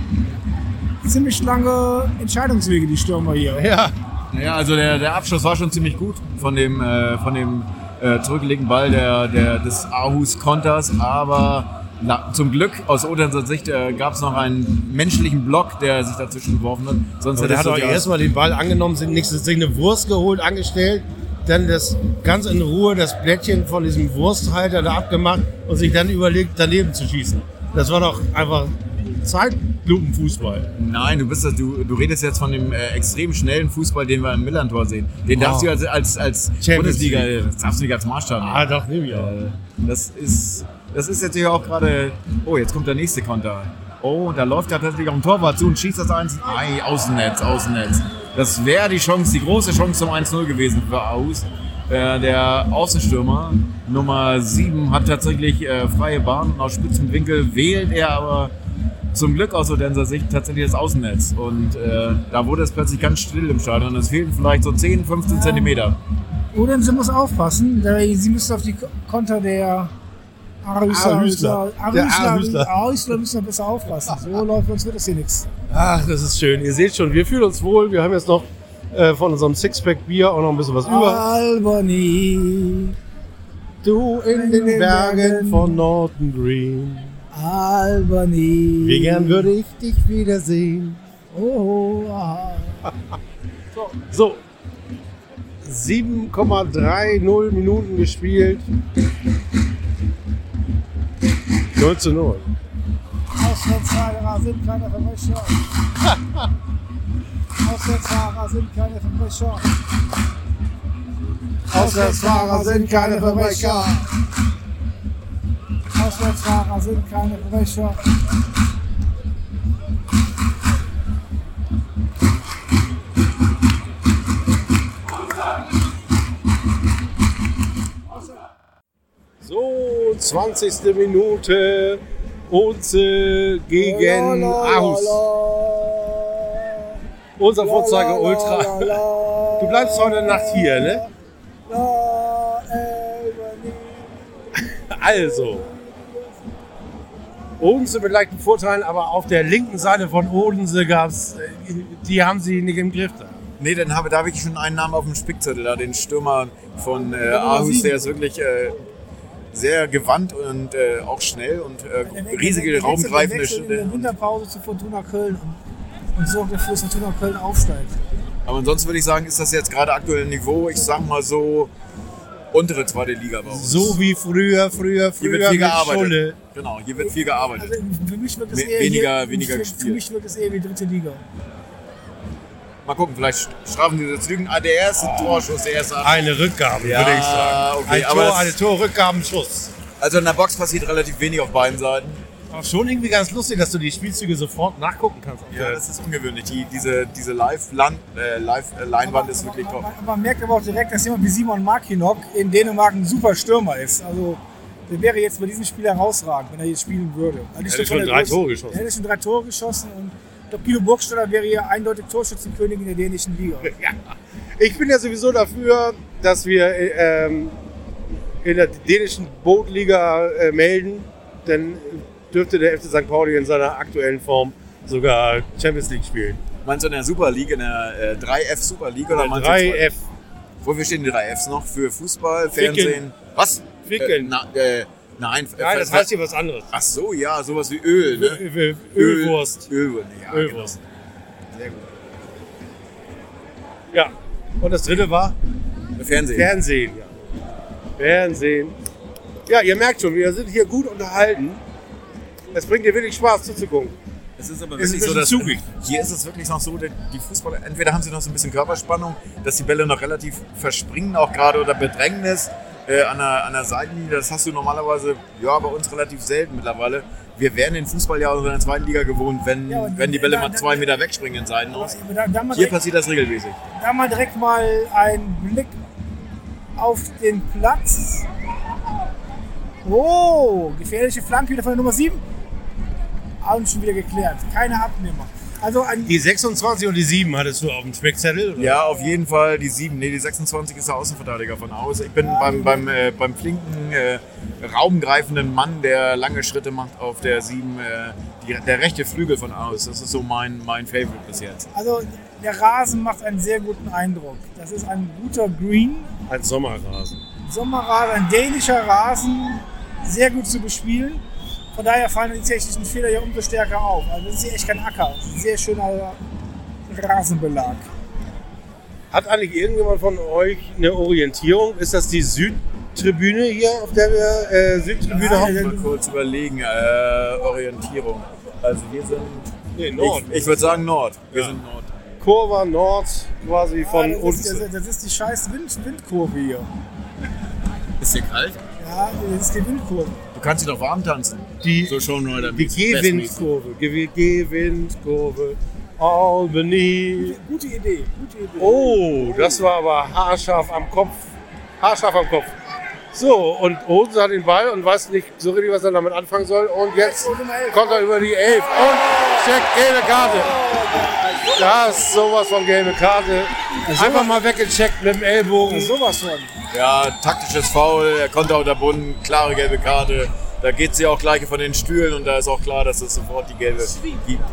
ziemlich lange Entscheidungswege, die Stürmer hier. Ja. Naja, also der, der Abschluss war schon ziemlich gut von dem, äh, von dem äh, zurückgelegten Ball der, der, des Aarhus Konters, aber na, zum Glück aus Odenser Sicht äh, gab es noch einen menschlichen Block, der sich dazwischen geworfen hat. Sonst Aber der hat doch erstmal den Ball angenommen, sich nächstes sich eine Wurst geholt, angestellt, dann das ganz in Ruhe das Blättchen von diesem Wursthalter da abgemacht und sich dann überlegt, daneben zu schießen. Das war doch einfach Zeitlupenfußball. Nein, du bist das, du, du redest jetzt von dem äh, extrem schnellen Fußball, den wir im Millantor sehen. Den Wow. darfst du als, als, als Champions Bundesliga, League. das darfst du nicht als Maßstab nehmen. Ah, doch, nehme ich auch. Äh, Das ist, das ist jetzt hier auch gerade. Oh, jetzt kommt der nächste Konter. Oh, da läuft ja tatsächlich auch ein Torwart zu und schießt das eins. Ei, Außennetz, Außennetz. Das wäre die Chance, die große Chance zum 1-0 gewesen für Aus. Äh, der Außenstürmer Nummer 7 hat tatsächlich äh, freie Bahn und aus spitzem Winkel wählt er aber zum Glück aus Odenser Sicht tatsächlich das Außennetz. Und äh, da wurde es plötzlich ganz still im Stadion. Es fehlten vielleicht so 10, 15 Zentimeter. Odense muss aufpassen, sie müssen auf die Ko- Konter der Arhüsler. Arhüsler müssen besser aufpassen. So läuft uns wird das hier nichts. Ach, das ist schön. Ihr seht schon, wir fühlen uns wohl. Wir haben jetzt noch äh, von unserem Sixpack Bier auch noch ein bisschen was über. Albany, Du in den Bergen von Norton Green. Albany. Wie gern würde ich dich wiedersehen. Oh, aha. So. 7,30 Minuten gespielt. 0 zu 0. Auswärtsfahrer sind keine Verbrecher. Auswärtsfahrer sind keine Verbrecher. Auswärtsfahrer sind keine Verbrecher. Auswärtsfahrer sind keine Verbrecher. So, 20. Minute. Unze gegen Aarhus. Unser Vorzeige Ultra. Du bleibst heute Nacht hier, ne? Also. Odense mit leichten Vorteilen, aber auf der linken Seite von Odense gab's, äh, die haben sie nicht im Griff. Da. Nee, dann habe, da habe ich schon einen Namen auf dem Spickzettel, da den Stürmer von äh, Aarhus, der ist wirklich äh, sehr gewandt und äh, auch schnell und äh, riesige raumgreifende in der Schritte. Winterpause zu Fortuna Köln und, und sorgt dafür, dass Fortuna Köln aufsteigt. Aber ansonsten würde ich sagen, ist das jetzt gerade aktuell Niveau, ich sag mal so, untere zweite Liga bei uns. So wie früher, früher, hier wird früher viel gearbeitet. Schulle. Genau, hier wird viel gearbeitet. Also für mich wirkt es eher weniger- hier, weniger für, gespielt. für mich wirkt es eher wie dritte Liga. Mal gucken, vielleicht strafen sie das Lügen. Ah, der erste Torschuss, der erste. Eine Rückgabe, Ja, würde ich sagen. okay, ein Tor, eine Torrückgabenschuss. Also in der Box passiert relativ wenig auf beiden Seiten. Aber schon irgendwie ganz lustig, dass du die Spielzüge sofort nachgucken kannst. Ja, das ist ungewöhnlich. Die, diese diese Live-Leinwand äh, Live äh, Leinwand ist wirklich top. Man, man merkt aber auch direkt, dass jemand wie Simon Markinok in Dänemark ein super Stürmer ist. Also der wäre jetzt bei diesem Spiel herausragend, wenn er jetzt spielen würde. Also Hätte schon drei Tore geschossen. Er hätte schon drei Tore geschossen und Guido Burgstaller wäre hier eindeutig Torschützenkönig in der dänischen Liga. Ich bin ja sowieso dafür, dass wir äh, ähm, in der dänischen Bootliga äh, melden. Dann dürfte der FC St. Pauli in seiner aktuellen Form sogar Champions League spielen. Meinst du in der Super League, in der äh, 3F Super League oder meinst du 3F. Wofür stehen die 3Fs noch? Für Fußball. Fernsehen? Was? Fickeln. Äh, na, äh, nein, Nein, das heißt hier was anderes. Ach so, ja, sowas wie Öl, ne? Ö- Ö- Ölwurst. Öl, ja, Ölwurst. Genau. Sehr gut. Ja. Und das dritte war Fernsehen. Fernsehen. Ja. Fernsehen. Ja, ihr merkt schon, wir sind hier gut unterhalten. Es bringt dir wirklich Spaß zuzugucken. Es ist aber Ist wirklich ein so, dass zugig. hier ist es wirklich noch so, die die Fußballer, entweder haben sie noch so ein bisschen Körperspannung, dass die Bälle noch relativ verspringen, auch gerade oder Bedrängnis äh, an, der, an der Seitenlinie. Das hast du normalerweise ja bei uns relativ selten mittlerweile. Wir wären den Fußball ja auch in der zweiten Liga gewohnt, wenn, Ja, wenn die Bälle da- mal zwei Meter wegspringen in Seiten aus. Da, da, Hier direkt, passiert das regelmäßig. da mal direkt mal ein Blick auf den Platz. Oh, gefährliche Flanke wieder von der Nummer 7. Und schon wieder geklärt. Keine Abnehmer. Also ein, Die 26 und die 7 hattest du auf dem Speckzettel? Oder? Ja, auf jeden Fall die 7. Nee, die 26 ist der Außenverteidiger von Aus. Ich bin beim, beim, äh, beim flinken, äh, raumgreifenden Mann, der lange Schritte macht auf der 7, äh, die, der rechte Flügel von Aus. Das ist so mein, mein Favorite bis jetzt. also der Rasen macht einen sehr guten Eindruck. Das ist ein guter Green. Ein Sommerrasen. Sommerrasen, ein dänischer Rasen, sehr gut zu bespielen. Von daher fallen die technischen Fehler hier umso stärker auf. Also das ist hier echt kein Acker. Das ist ein sehr schöner Rasenbelag. Hat eigentlich irgendjemand von euch eine Orientierung? Ist das die Südtribüne hier, auf der wir äh, Südtribüne Ja, haben? ja, Mal kurz überlegen, äh, Orientierung. Also wir sind, Nee, ich, ich würde sagen Nord. Wir Ja. sind Nord. Kurva Nord quasi von das, uns. ist, das, das ist die scheiß Wind, Windkurve hier. Ist dir kalt? Ja, das ist die Windkurve. Du kannst dich doch warm tanzen. Die, So schon oder die Gehwindkurve. Ge- Gehwindkurve. Albany. Gute Idee, gute Idee. Oh, das war aber haarscharf am Kopf. Haarscharf am Kopf. So, und Odense hat den Ball und weiß nicht so richtig, was er damit anfangen soll. Und jetzt kommt er über die Elf und checkt gelbe Karte. Das ist sowas von gelbe Karte. Einfach mal weggecheckt mit dem Ellbogen. Sowas von. Ja, taktisches Foul, er konnte unterbunden, klare gelbe Karte. Da geht sie auch gleich von den Stühlen und da ist auch klar, dass es sofort die gelbe gibt.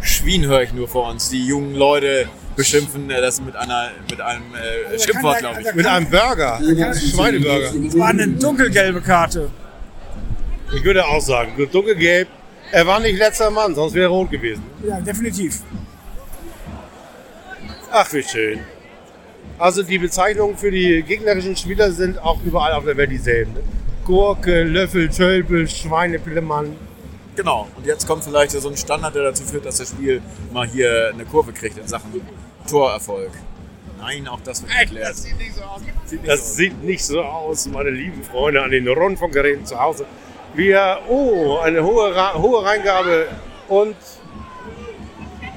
Schwien höre ich nur vor uns. Die jungen Leute beschimpfen äh, das mit, einer, mit einem äh, Schimpfwort, glaube ich. Mit einem Burger. Schweineburger. Das war eine dunkelgelbe Karte. Ich würde auch sagen, dunkelgelb. Er war nicht letzter Mann, sonst wäre er rot gewesen. Ja, definitiv. Ach, wie schön. Also die Bezeichnungen für die gegnerischen Spieler sind auch überall auf der Welt dieselben. Ne? Gurke, Löffel, Tölpel, Schweinepillemann. Genau. Und jetzt kommt vielleicht so ein Standard, der dazu führt, dass das Spiel mal hier eine Kurve kriegt in Sachen Torerfolg. Nein, auch das wird geklärt. sieht nicht so aus. Sieht nicht Das so sieht nicht so aus, meine lieben Freunde an den Rundfunkgeräten zu Hause. Wir, oh, eine hohe, hohe Reingabe und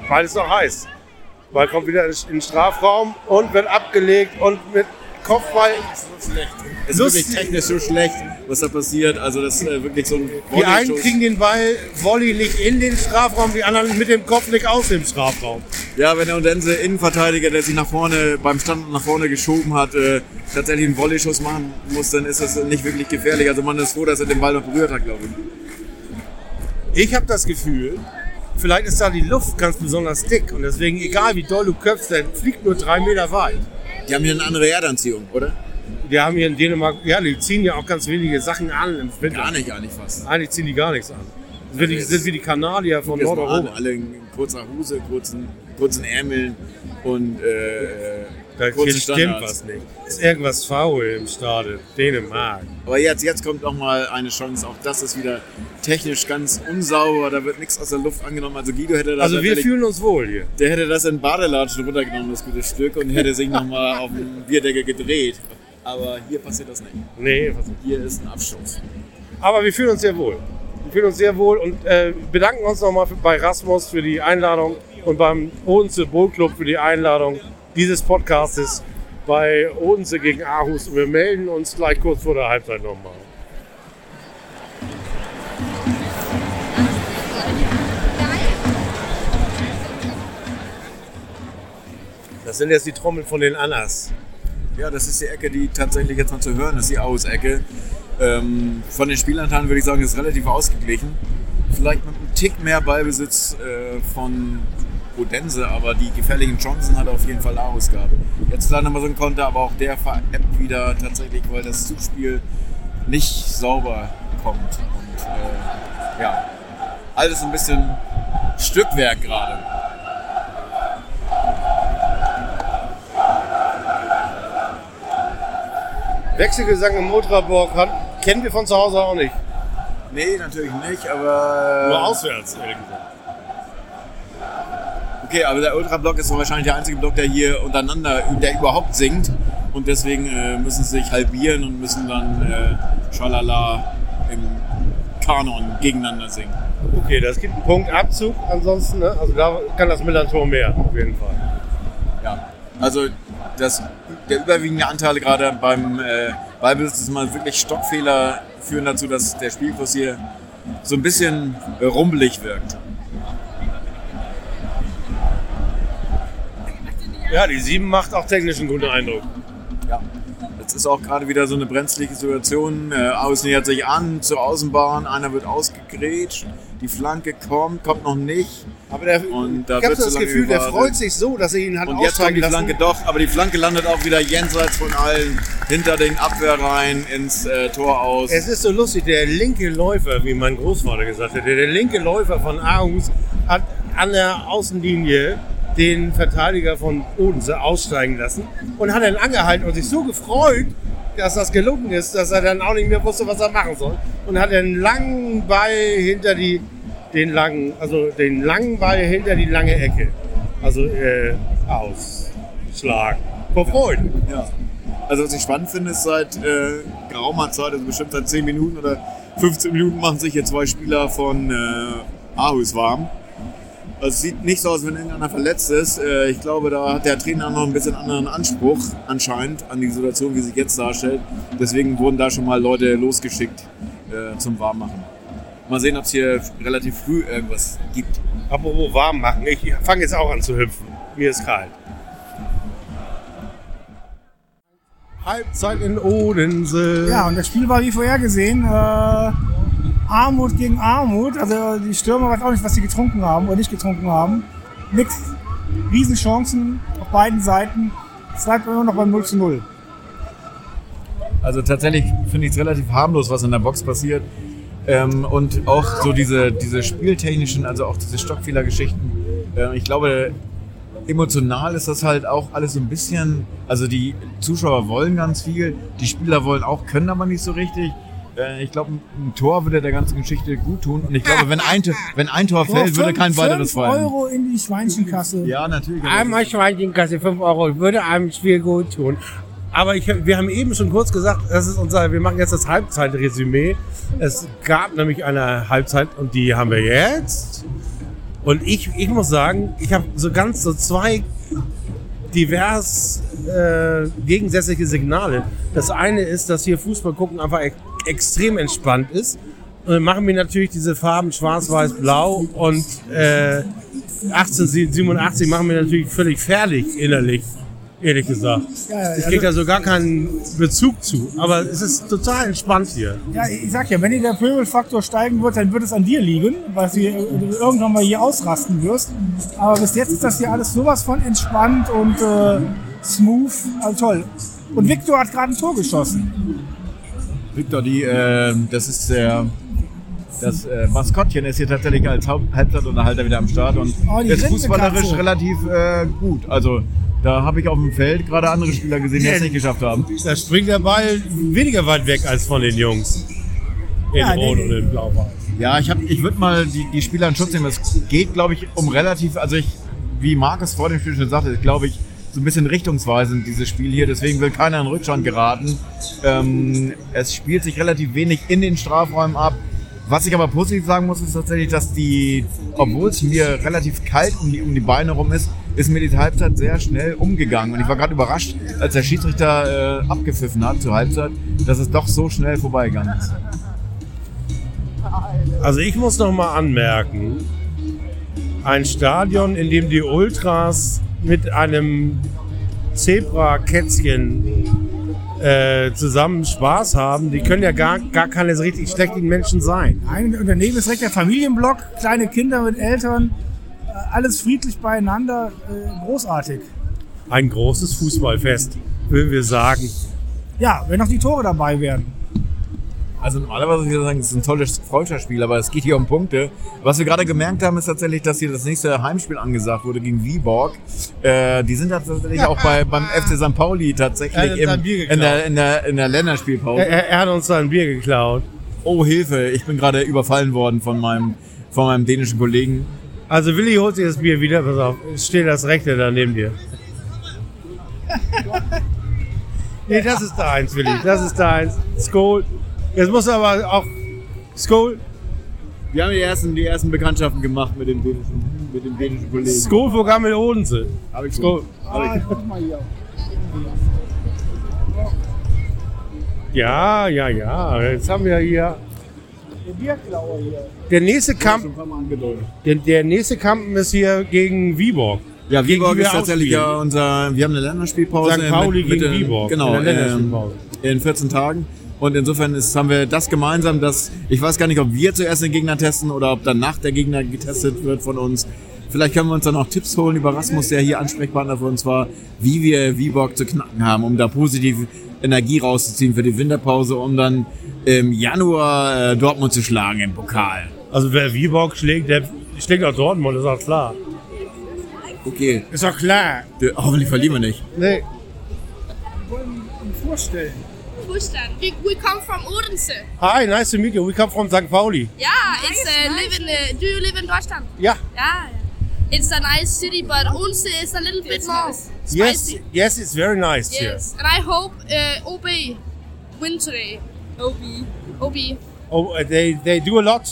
weil es noch heiß. Ball kommt wieder in den Strafraum und wird abgelegt und mit Kopfball. so schlecht. Es ist wirklich technisch so schlecht, was da passiert. Also das ist äh, wirklich so ein Die einen kriegen den Ball Volley nicht in den Strafraum, die anderen mit dem Kopf nicht aus dem Strafraum. Ja, wenn der Odense Innenverteidiger, der sich nach vorne, beim Stand nach vorne geschoben hat, äh, tatsächlich einen Volleyschuss machen muss, dann ist das nicht wirklich gefährlich. Also man ist froh, dass er den Ball noch berührt hat, glaube ich. Ich habe das Gefühl, vielleicht ist da die Luft ganz besonders dick und deswegen, egal wie doll du köpfst, der fliegt nur drei Meter weit. Die haben hier eine andere Erdanziehung, oder? Wir haben hier in Dänemark, ja, die ziehen ja auch ganz wenige Sachen an im Winter. Gar nicht eigentlich fast. Eigentlich ziehen die gar nichts an. Das sind, die, jetzt- sind wie die Kanadier von Nordeuropa. alle in kurzer Hose, kurzen, kurzen Ärmeln und äh, Da stimmt was nicht. Ist irgendwas faul im Stadion. Dänemark. Aber jetzt, jetzt kommt noch mal eine Chance. Auch das ist wieder technisch ganz unsauber. Da wird nichts aus der Luft angenommen. Also Guido hätte das Also wir fühlen uns wohl hier. Der hätte das in Badelatschen runtergenommen, das gute Stück, und hätte sich nochmal auf den Bierdeckel gedreht. Aber hier passiert das nicht. Nee, was Hier ist ein Abschuss. Aber wir fühlen uns sehr wohl. Wir fühlen uns sehr wohl und äh, bedanken uns nochmal bei Rasmus für die Einladung und beim Odense Bowl Club für die Einladung dieses Podcastes bei Odense gegen Aarhus. Und wir melden uns gleich kurz vor der Halbzeit nochmal. Das sind jetzt die Trommeln von den Annas. Ja, das ist die Ecke, die tatsächlich jetzt mal zu hören ist, die Aus-Ecke. Ähm, von den Spielanteilen würde ich sagen, ist relativ ausgeglichen. Vielleicht mit einem Tick mehr Ballbesitz äh, von Odense, aber die gefährlichen Chancen hat auf jeden Fall Aarhus gehabt. Jetzt leider mal so ein Konter, aber auch der veräppt wieder tatsächlich, weil das Zugspiel nicht sauber kommt. Und äh, ja, alles ein bisschen Stückwerk gerade. Wechselgesang im Ultraburg hat- kennen wir von zu Hause auch nicht. Nee, natürlich nicht, aber. Nur auswärts, ehrlich gesagt. Okay, aber der Ultra-Block ist wahrscheinlich der einzige Block, der hier untereinander, der überhaupt singt. Und deswegen äh, müssen sie sich halbieren und müssen dann äh, Schalala im Kanon gegeneinander singen. Okay, das gibt einen Punktabzug ansonsten, ne? Also da kann das Millantor mehr, auf jeden Fall. Ja, also das, der überwiegende Anteil gerade beim äh, Ballbesitz ist mal wirklich Stockfehler führen dazu, dass der Spielkurs hier so ein bisschen äh, rumpelig wirkt. Ja, die 7 macht auch technisch einen guten Eindruck. Ja. Jetzt ist auch gerade wieder so eine brenzlige Situation. Äh, Außen nähert sich an zur Außenbahn, einer wird ausgegrätscht, die Flanke kommt, kommt noch nicht. Aber der, Und da ich habe so das Gefühl, der freut sich so, dass er ihn hat Und jetzt kommt die aussteigen Flanke lassen. doch, aber die Flanke landet auch wieder jenseits von allen, hinter den Abwehrreihen ins äh, Tor aus. Es ist so lustig, der linke Läufer, wie mein Großvater gesagt hat, der, der linke Läufer von Aarhus hat an der Außenlinie den Verteidiger von Odense aussteigen lassen und hat dann angehalten und sich so gefreut, dass das gelungen ist, dass er dann auch nicht mehr wusste, was er machen soll. Und hat einen langen Ball hinter die, den langen, also den langen Ball hinter die lange Ecke. Also äh, ausschlagen. Vor Freude. Ja. Also was ich spannend finde, ist seit äh, geraumer Zeit, also bestimmt seit 10 Minuten oder 15 Minuten machen sich hier zwei Spieler von äh, Aarhus warm. Also es sieht nicht so aus, wenn irgendeiner verletzt ist. Äh, ich glaube, da hat der Trainer noch ein bisschen anderen Anspruch anscheinend an die Situation, wie sie sich jetzt darstellt. Deswegen wurden da schon mal Leute losgeschickt äh, zum Warmmachen. Mal sehen, ob es hier relativ früh irgendwas gibt. Apropos warm machen, ich fange jetzt auch an zu hüpfen. Mir ist kalt. Halbzeit in Odense. Ja, und das Spiel war wie vorhergesehen. Äh, Armut gegen Armut. Also die Stürmer weiß auch nicht, was sie getrunken haben oder nicht getrunken haben. Nix. Riesenchancen auf beiden Seiten. Es bleibt immer noch beim 0 zu 0. Also tatsächlich finde ich es relativ harmlos, was in der Box passiert. Ähm, und auch so diese, diese spieltechnischen, also auch diese Stockfehlergeschichten. Äh, ich glaube, emotional ist das halt auch alles so ein bisschen. Also die Zuschauer wollen ganz viel, die Spieler wollen auch, können aber nicht so richtig. Äh, ich glaube, ein Tor würde der ganzen Geschichte gut tun. Und ich glaube, wenn ein, Tor- wenn ein Tor fällt, würde kein weiteres fallen. Euro in die Schweinchenkasse. Ja, natürlich. Einmal Schweinchenkasse, 5 Euro, würde einem Spiel gut tun. Aber ich, wir haben eben schon kurz gesagt, das ist unser, wir machen jetzt das Halbzeitresümee. Es gab nämlich eine Halbzeit und die haben wir jetzt. Und ich, ich muss sagen, ich habe so ganz so zwei divers äh, gegensätzliche Signale. Das eine ist, dass hier Fußball gucken einfach extrem entspannt ist. Und dann machen wir natürlich diese Farben schwarz, weiß, blau und äh, 1887 machen wir natürlich völlig fertig innerlich, ehrlich gesagt. Ja, Ich kriege da so gar keinen Bezug zu. Aber es ist total entspannt hier. Ja, ich sag ja, wenn dir der Pöbelfaktor steigen wird, dann wird es an dir liegen, weil du irgendwann mal hier ausrasten wirst. Aber bis jetzt ist das hier alles sowas von entspannt und äh, smooth. Also toll. Und Victor hat gerade ein Tor geschossen. Victor, die, äh, das ist der. Das äh, Maskottchen ist hier tatsächlich als Haupt Halbzeitunterhalter wieder am Start und Oh, ist fußballerisch relativ äh, gut. Also da habe ich auf dem Feld gerade andere Spieler gesehen, die es nicht geschafft haben. Da springt der Ball weniger weit weg als von den Jungs. In Ja, Rot und in Blau-Weiß. Ja, ich, hab- ich würde mal die, die Spieler in Schutz nehmen. Es geht, glaube ich, um relativ, also ich, wie Markus vor dem Spiel schon sagte, ist, glaube ich, so ein bisschen richtungsweisend, dieses Spiel hier. Deswegen will keiner in Rückstand geraten. Ähm, es spielt sich relativ wenig in den Strafräumen ab. Was ich aber positiv sagen muss, ist tatsächlich, dass die, obwohl es mir relativ kalt um die, um die Beine rum ist, ist mir die Halbzeit sehr schnell umgegangen. Und ich war gerade überrascht, als der Schiedsrichter äh, abgepfiffen hat zur Halbzeit, dass es doch so schnell vorbeigegangen ist. Also ich muss noch mal anmerken, ein Stadion, in dem die Ultras mit einem Zebra-Kätzchen äh, zusammen Spaß haben, die können ja gar, gar keine so richtig schlechten Menschen sein. Ein Unternehmen ist direkt der Familienblock, kleine Kinder mit Eltern, äh, alles friedlich beieinander, äh, großartig. Ein großes Fußballfest, würden wir sagen. Ja, wenn noch die Tore dabei wären. Also normalerweise würde ich sagen, es ist ein tolles Freundschaftsspiel, aber es geht hier um Punkte. Was wir gerade gemerkt haben, ist tatsächlich, dass hier das nächste Heimspiel angesagt wurde gegen Viborg. Äh, die sind tatsächlich auch bei, beim FC St. Pauli Er tatsächlich im, in, der, in, der, in der Länderspielpause. Er, er, hat uns da ein Bier geklaut. Oh Hilfe, ich bin gerade überfallen worden von meinem, von meinem dänischen Kollegen. Also Willi holt sich das Bier wieder, pass auf. Es steht das rechte da neben dir. nee, das ist deins, Willi. Das ist deins. Skol. Jetzt musst du aber auch. Skol. Wir haben die ersten, die ersten Bekanntschaften gemacht mit dem dänischen, mit dem dänischen Kollegen. Skol für Gammel Odense. Hab ich Skol. Ja, ja, ja. Jetzt haben wir hier. Der nächste Kampf, Mal der, der nächste Kampf ist hier gegen Viborg. Ja, Gegen Viborg die wir ist tatsächlich ja unser, wir haben eine Länderspielpause. St. Pauli gegen Viborg Genau, in der ähm, Länderspielpause. in 14 Tagen. Und insofern ist, haben wir das gemeinsam, dass ich weiß gar nicht, ob wir zuerst den Gegner testen oder ob danach der Gegner getestet wird von uns. Vielleicht können wir uns dann auch Tipps holen über Rasmus, der hier Ansprechpartner für uns war, wie wir Viborg zu knacken haben, um da positiv Energie rauszuziehen für die Winterpause, um dann im Januar äh, Dortmund zu schlagen im Pokal. Also wer Viborg schlägt, der schlägt auch Dortmund, ist auch klar. Okay, Ist doch klar. hoffentlich verlieren wir nicht. Nee. Vorstellen. Bushland. We, we come from Odense. Hi, nice to meet you. We come from St. Pauli. Yeah, it's uh, live in. Uh, do you live in Deutschland? Yeah. Yeah. It's a nice city, but Odense is a little bit more Yes, spicy. yes, it's very nice Yes, and I hope uh, OB win today. OB. OB. Oh, uh, they they do a lot,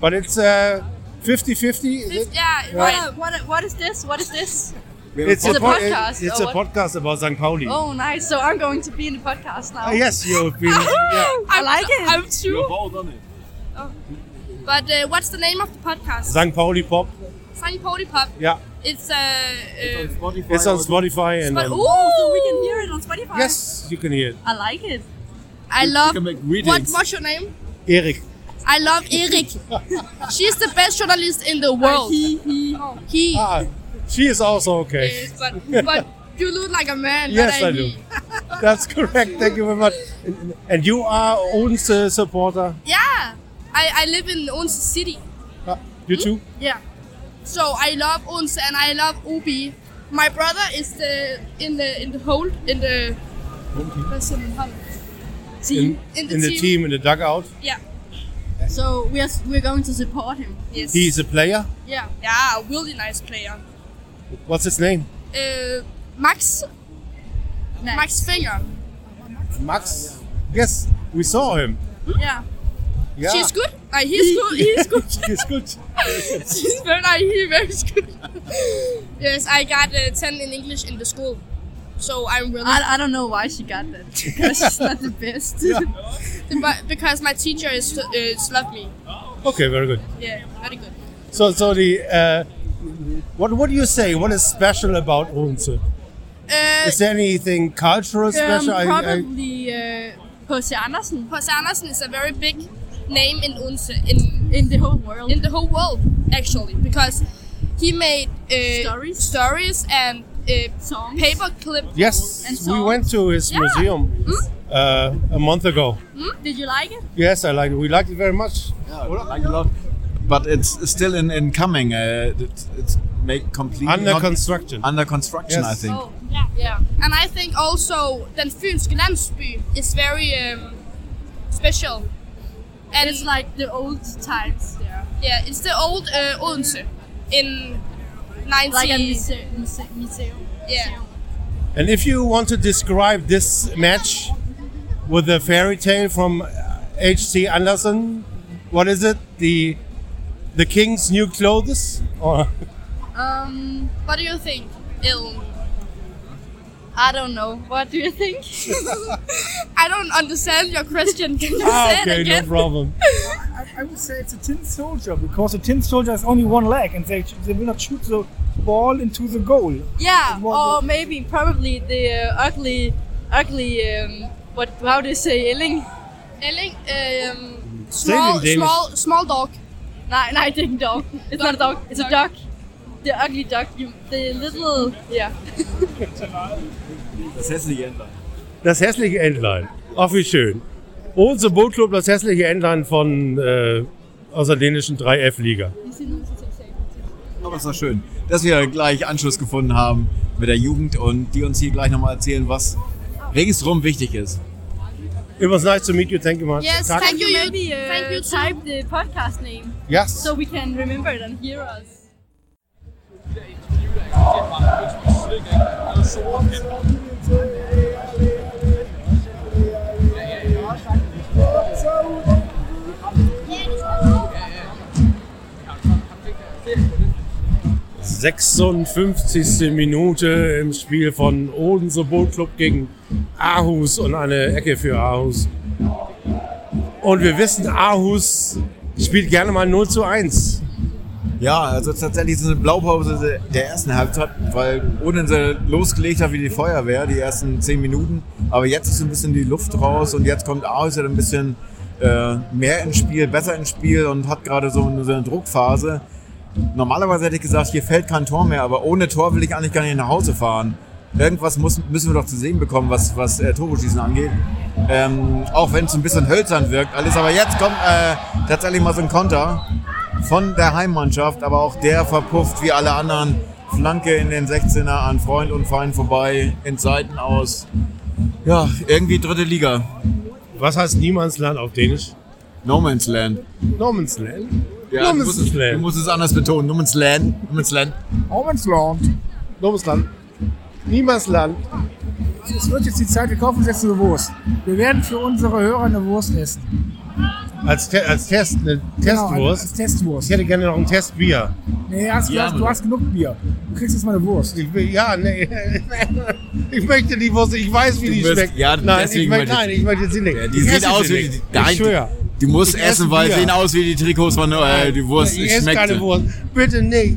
but it's uh, 50-50. is it? Yeah, right. What, what is this? What is this? It's, It's a po- podcast, It's a what? podcast about St. Pauli. Oh, nice. So I'm going to be in the podcast now. Uh, yes, you've been. yeah. I like it. I'm too. But uh, what's the name of the podcast? St. Pauli Pop. St. Pauli Pub. Yeah, It's uh, uh it's on Spotify and. but on- Oh, so we can hear it on Spotify. yes, you can hear it. I like it. I love. can make What, readings. what's your name? Eric. I love Eric. She's the best journalist in the world. He, he. Oh, he. Ah, she is also okay. Yes, but but you look like a man. Yes, a I do. That's correct. Thank you very much. And you are Odense supporter. Yeah, I, I live in Odense City. Ah, You too? Yeah. So I love Odense and I love Ubi. My brother is the in the in the hole in the. The? In, In the in the team. team, in the dugout. Yeah. So we are we're going to support him. Yes. He's a player. yeah. Yeah, a really nice player. What's his name? Uh, Max Max Finger. Max. Yes, we saw him. Yeah. Yeah. She's good. Uh, he's good. He's good. He's good. She's very nice. He's very good. yes, I got uh, 10 in English in the school. So I'm really. I, I don't know why she got that because she's not the best. but because my teacher is is love me. Okay, very good. Yeah, very good. So, so the uh, what what do you say? What is special about Odense? Uh, Is there anything cultural um, special? I- I- probably uh, Andersen Jose Andersen is a very big name in Odense, in in the whole world. in the whole world actually, because he made uh, Stories. stories and uh, Songs. paper clip. yes, And we went to his Yeah. museum uh, a month ago. Did you like it? Yes, I liked it. We liked it very much. Yeah, I love, but it's still in, in coming. Uh, it's, it's make complete Under construction. under construction. Yes. I think. Oh, yeah, yeah. And I think also den fynske landsby is very um, special. And It's like the old times there. yeah, it's the old uh, Odense in 90. Like a muse- muse- museum. Yeah. And if you want to describe this match with a fairy tale from H.C. Andersen, what is it? The the king's new clothes? Or Um, What do you think, Ellen? I don't know. What do you think? I don't understand your question. Can you ah, say okay, it no again? problem. I, I would say it's a tin soldier because a tin soldier has only one leg and they, they will not shoot the ball into the goal. yeah, What- or maybe probably the uh, ugly, ugly. Um, what? How do you say, Elling? Elling, um, small, small, small dog. No, no, I think dog. It's not a dog. It's a duck. The ugly duck. You, the little. Yeah. Das hässliche Entlein. Das hässliche Entlein. Ach, wie schön. Unser Bootclub, das hässliche Entlein von äh, aus der dänischen 3F-Liga. Aber es war schön, dass wir gleich Anschluss gefunden haben mit der Jugend und die uns hier gleich nochmal erzählen, was ringsrum wichtig ist. It was nice to meet you. Thank you much. Yes, Tack. thank you. Maybe uh, thank you type the podcast name Yes. so we can remember it and hear us. 56. Minute im Spiel von Odense Bootclub gegen Aarhus und eine Ecke für Aarhus. Und wir wissen, Aarhus spielt gerne mal 0 zu 1. Ja, also tatsächlich ist es eine Blaupause der ersten Halbzeit, weil Odense losgelegt hat wie die Feuerwehr, die ersten zehn Minuten. Aber jetzt ist ein bisschen die Luft raus und jetzt kommt Aarhus ein bisschen äh, mehr ins Spiel, besser ins Spiel und hat gerade so eine, so eine Druckphase. Normalerweise hätte ich gesagt, hier fällt kein Tor mehr, aber ohne Tor will ich eigentlich gar nicht nach Hause fahren. Irgendwas muss, müssen wir doch zu sehen bekommen, was, was äh, Tore-Schießen angeht. Ähm, auch wenn es ein bisschen hölzern wirkt alles. Aber jetzt kommt äh, tatsächlich mal so ein Konter von der Heimmannschaft, aber auch der verpufft wie alle anderen. Flanke in den 16er an Freund und Feind vorbei, in Seiten aus. Ja, irgendwie dritte Liga. Was heißt Niemandsland auf Dänisch? No Man's Land. No Man's Land? Ja, no du, musst es, du musst es anders betonen. No Man's Land. No Man's Land. Ormensland. No Man's Land. Niemandsland. Es wird jetzt die Zeit, wir kaufen uns jetzt eine Wurst. Wir werden für unsere Hörer eine Wurst essen. Als, Te als Test, eine Genau, Testwurst. als Testwurst. Ich hätte gerne noch ein Testbier. Nee, hast, du, Ja, hast, du hast genug Bier. Du kriegst jetzt mal eine Wurst. Ich will, ja, nee. Ich möchte die Wurst, ich weiß, wie Du die wirst- schmeckt. ja, nein, ich deswegen möchte, möchte ich- nein, ich möchte sie nicht. Ja, die Ich sehen esse aus sie wie nicht. die. Ich Nein, schwör. Du musst Ich esse essen, weil Bier. sehen aus wie die Trikots von äh, die Wurst. Ich esse schmeckt keine sie. Wurst. Bitte nicht.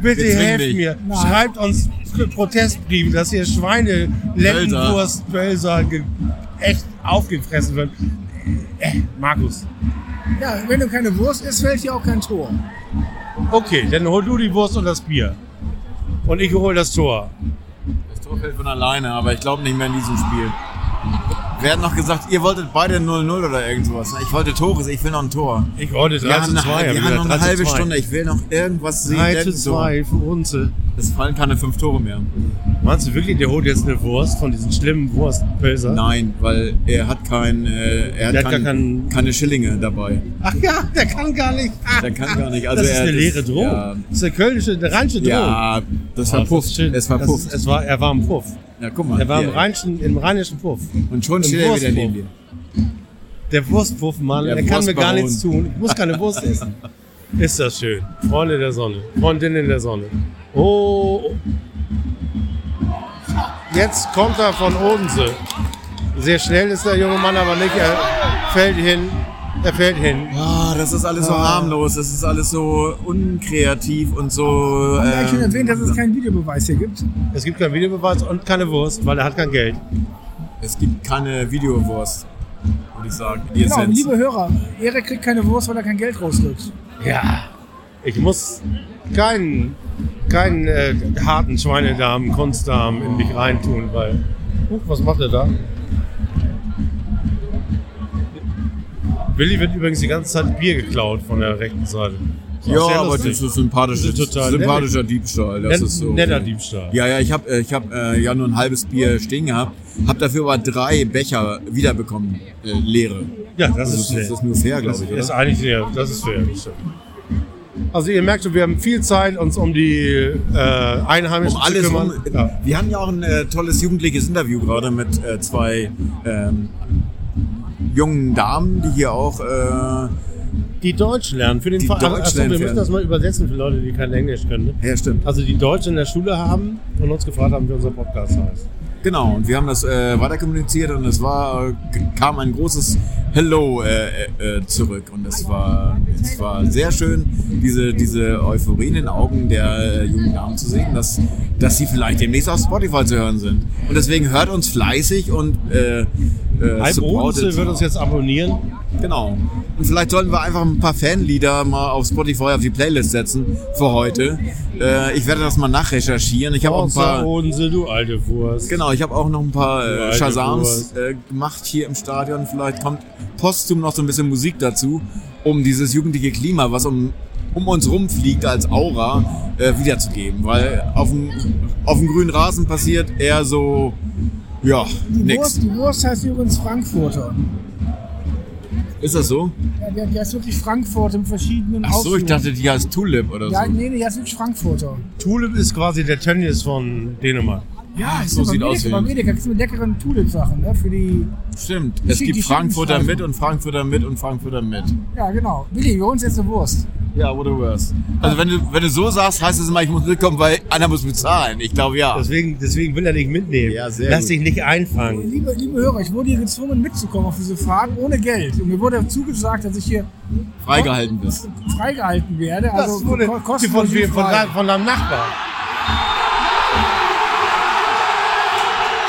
Bitte helft dich. mir. Nein. Schreibt uns Protestbriefe, dass hier Schweine, Lendenwurst, Bölser echt aufgefressen wird. Äh, Markus. Ja, wenn du keine Wurst isst, fällt hier auch kein Tor. Okay, dann hol du die Wurst und das Bier. Und ich hol das Tor. Das Tor fällt von alleine, aber ich glaube nicht mehr in diesem Spiel. Wir hatten noch gesagt, ihr wolltet beide 0-0 oder irgend sowas. Ich wollte Tores, ich will noch ein Tor. Ich wollte 3 Wir zu haben, 2. eine, wir haben noch eine halbe Stunde. Ich will noch irgendwas sehen. 3 zu irgend so. 2 für uns. Es fallen keine fünf Tore mehr. Meinst du wirklich, der holt jetzt eine Wurst von diesen schlimmen Wurstpölzer? Nein, weil er hat kein, äh, er hat hat kein, keine Schillinge dabei. Ach ja, der kann gar nicht. Der kann gar nicht. Also das ist er, eine leere Drohung. Ja, Das ist eine kölnische, eine rheinische Drohung. ja das verpufft. ist schön. es verpufft. Das ist, es war, er war im Puff. ja, guck mal. Er war im, rheinischen, im rheinischen Puff. Und schon steht er wieder neben dir. Der Wurstpuff, Mann, Der er kann mir gar nichts tun. Ich muss keine Wurst essen. Ist das schön. Freunde der Sonne. Freundinnen der Sonne. Oh. Jetzt kommt er von Odense. Sehr schnell ist der junge Mann aber nicht. Er fällt hin. Er fällt hin. Ah, das ist alles so harmlos, das ist alles so unkreativ und so. Haben wir eigentlich schon ähm, erwähnt, dass es keinen Videobeweis hier gibt? Es gibt keinen Videobeweis und keine Wurst, weil er hat kein Geld. es gibt keine Videowurst, würde ich sagen. Die Genau, Essenz. liebe Hörer, Erik kriegt keine Wurst, weil er kein Geld rausrückt. Ja. Ich muss keinen, keinen äh, harten Schweinedarm, Kunstdarm in mich reintun, weil. Huch, was macht er da? Willi wird übrigens die ganze Zeit Bier geklaut von der rechten Seite. Das ja, aber lustig. das ist sympathisch, Das ist total sympathischer Diebstahl. Das ist so. netter Diebstahl. Ja, ja, ich habe äh, ich hab, äh, ja nur ein halbes Bier stehen gehabt, habe dafür aber drei Becher wiederbekommen, äh, leere. Ja, das Das ist ist, fair. das ist nur fair, Das glaube ich, ist oder? eigentlich fair. Das ist fair. Das stimmt. Also ihr merkt schon, wir haben viel Zeit, uns um die äh, Einheimischen Um alles zu kümmern. um. Ja. Wir hatten ja auch ein äh, tolles jugendliches Interview gerade mit äh, zwei ähm, jungen Damen, die hier auch äh, Die Deutsch lernen für den Verein. Achso, wir müssen das mal übersetzen für Leute, die kein Englisch können. Ne? ja stimmt. Also die Deutsch in der Schule haben und uns gefragt haben, wie unser Podcast heißt. Genau, und wir haben das äh, weiter kommuniziert und es war, kam ein großes Hello äh, äh, zurück und es war, es war sehr schön, diese, diese Euphorie in den Augen der äh, jungen Damen zu sehen, dass, dass sie vielleicht demnächst auf Spotify zu hören sind. Und deswegen hört uns fleißig und äh, äh, wird uns jetzt abonnieren. Genau. Und vielleicht sollten wir einfach ein paar Fanlieder mal auf Spotify auf die Playlist setzen für heute. Äh, ich werde das mal nachrecherchieren. Ich habe auch ein paar. Odense, du alte Wurst. Genau, ich habe auch noch ein paar äh, Shazams äh, gemacht hier im Stadion. Vielleicht kommt posthum noch so ein bisschen Musik dazu, um dieses jugendliche Klima, was um, um uns rumfliegt als Aura, äh, wiederzugeben. Weil auf dem, auf dem grünen Rasen passiert eher so, ja, Die nix. Wurst, die Wurst heißt übrigens Frankfurter. Ist das so? Ja, der, der ist wirklich Frankfurt in verschiedenen Ach so, ich dachte, die heißt Tulip oder Ja, so. nee, nee, der ist wirklich Frankfurter. Tulip ist quasi der Tönnies von Dänemark. Ja, so sieht aus wie- beim Edeka kriegst du mit leckeren Tulip-Sachen, ne? Für die, Stimmt. Die Es gibt Frankfurter mit und Frankfurter mit und Frankfurter mit. ja genau. Willi, wir holen uns jetzt eine Wurst. Ja, what the worst. Also wenn du, wenn du so sagst, heißt es immer, ich muss mitkommen, weil einer muss bezahlen. Ich glaube ja. Deswegen, deswegen will er dich mitnehmen. Ja, sehr Lass gut. dich nicht einfangen. Liebe, liebe Hörer, ich wurde hier gezwungen mitzukommen auf diese Fahrt ohne Geld. Und mir wurde zugesagt, dass ich hier Freigehalten bist. freigehalten werde. Also Das wurde von, kostenlos von, von, von deinem Nachbar.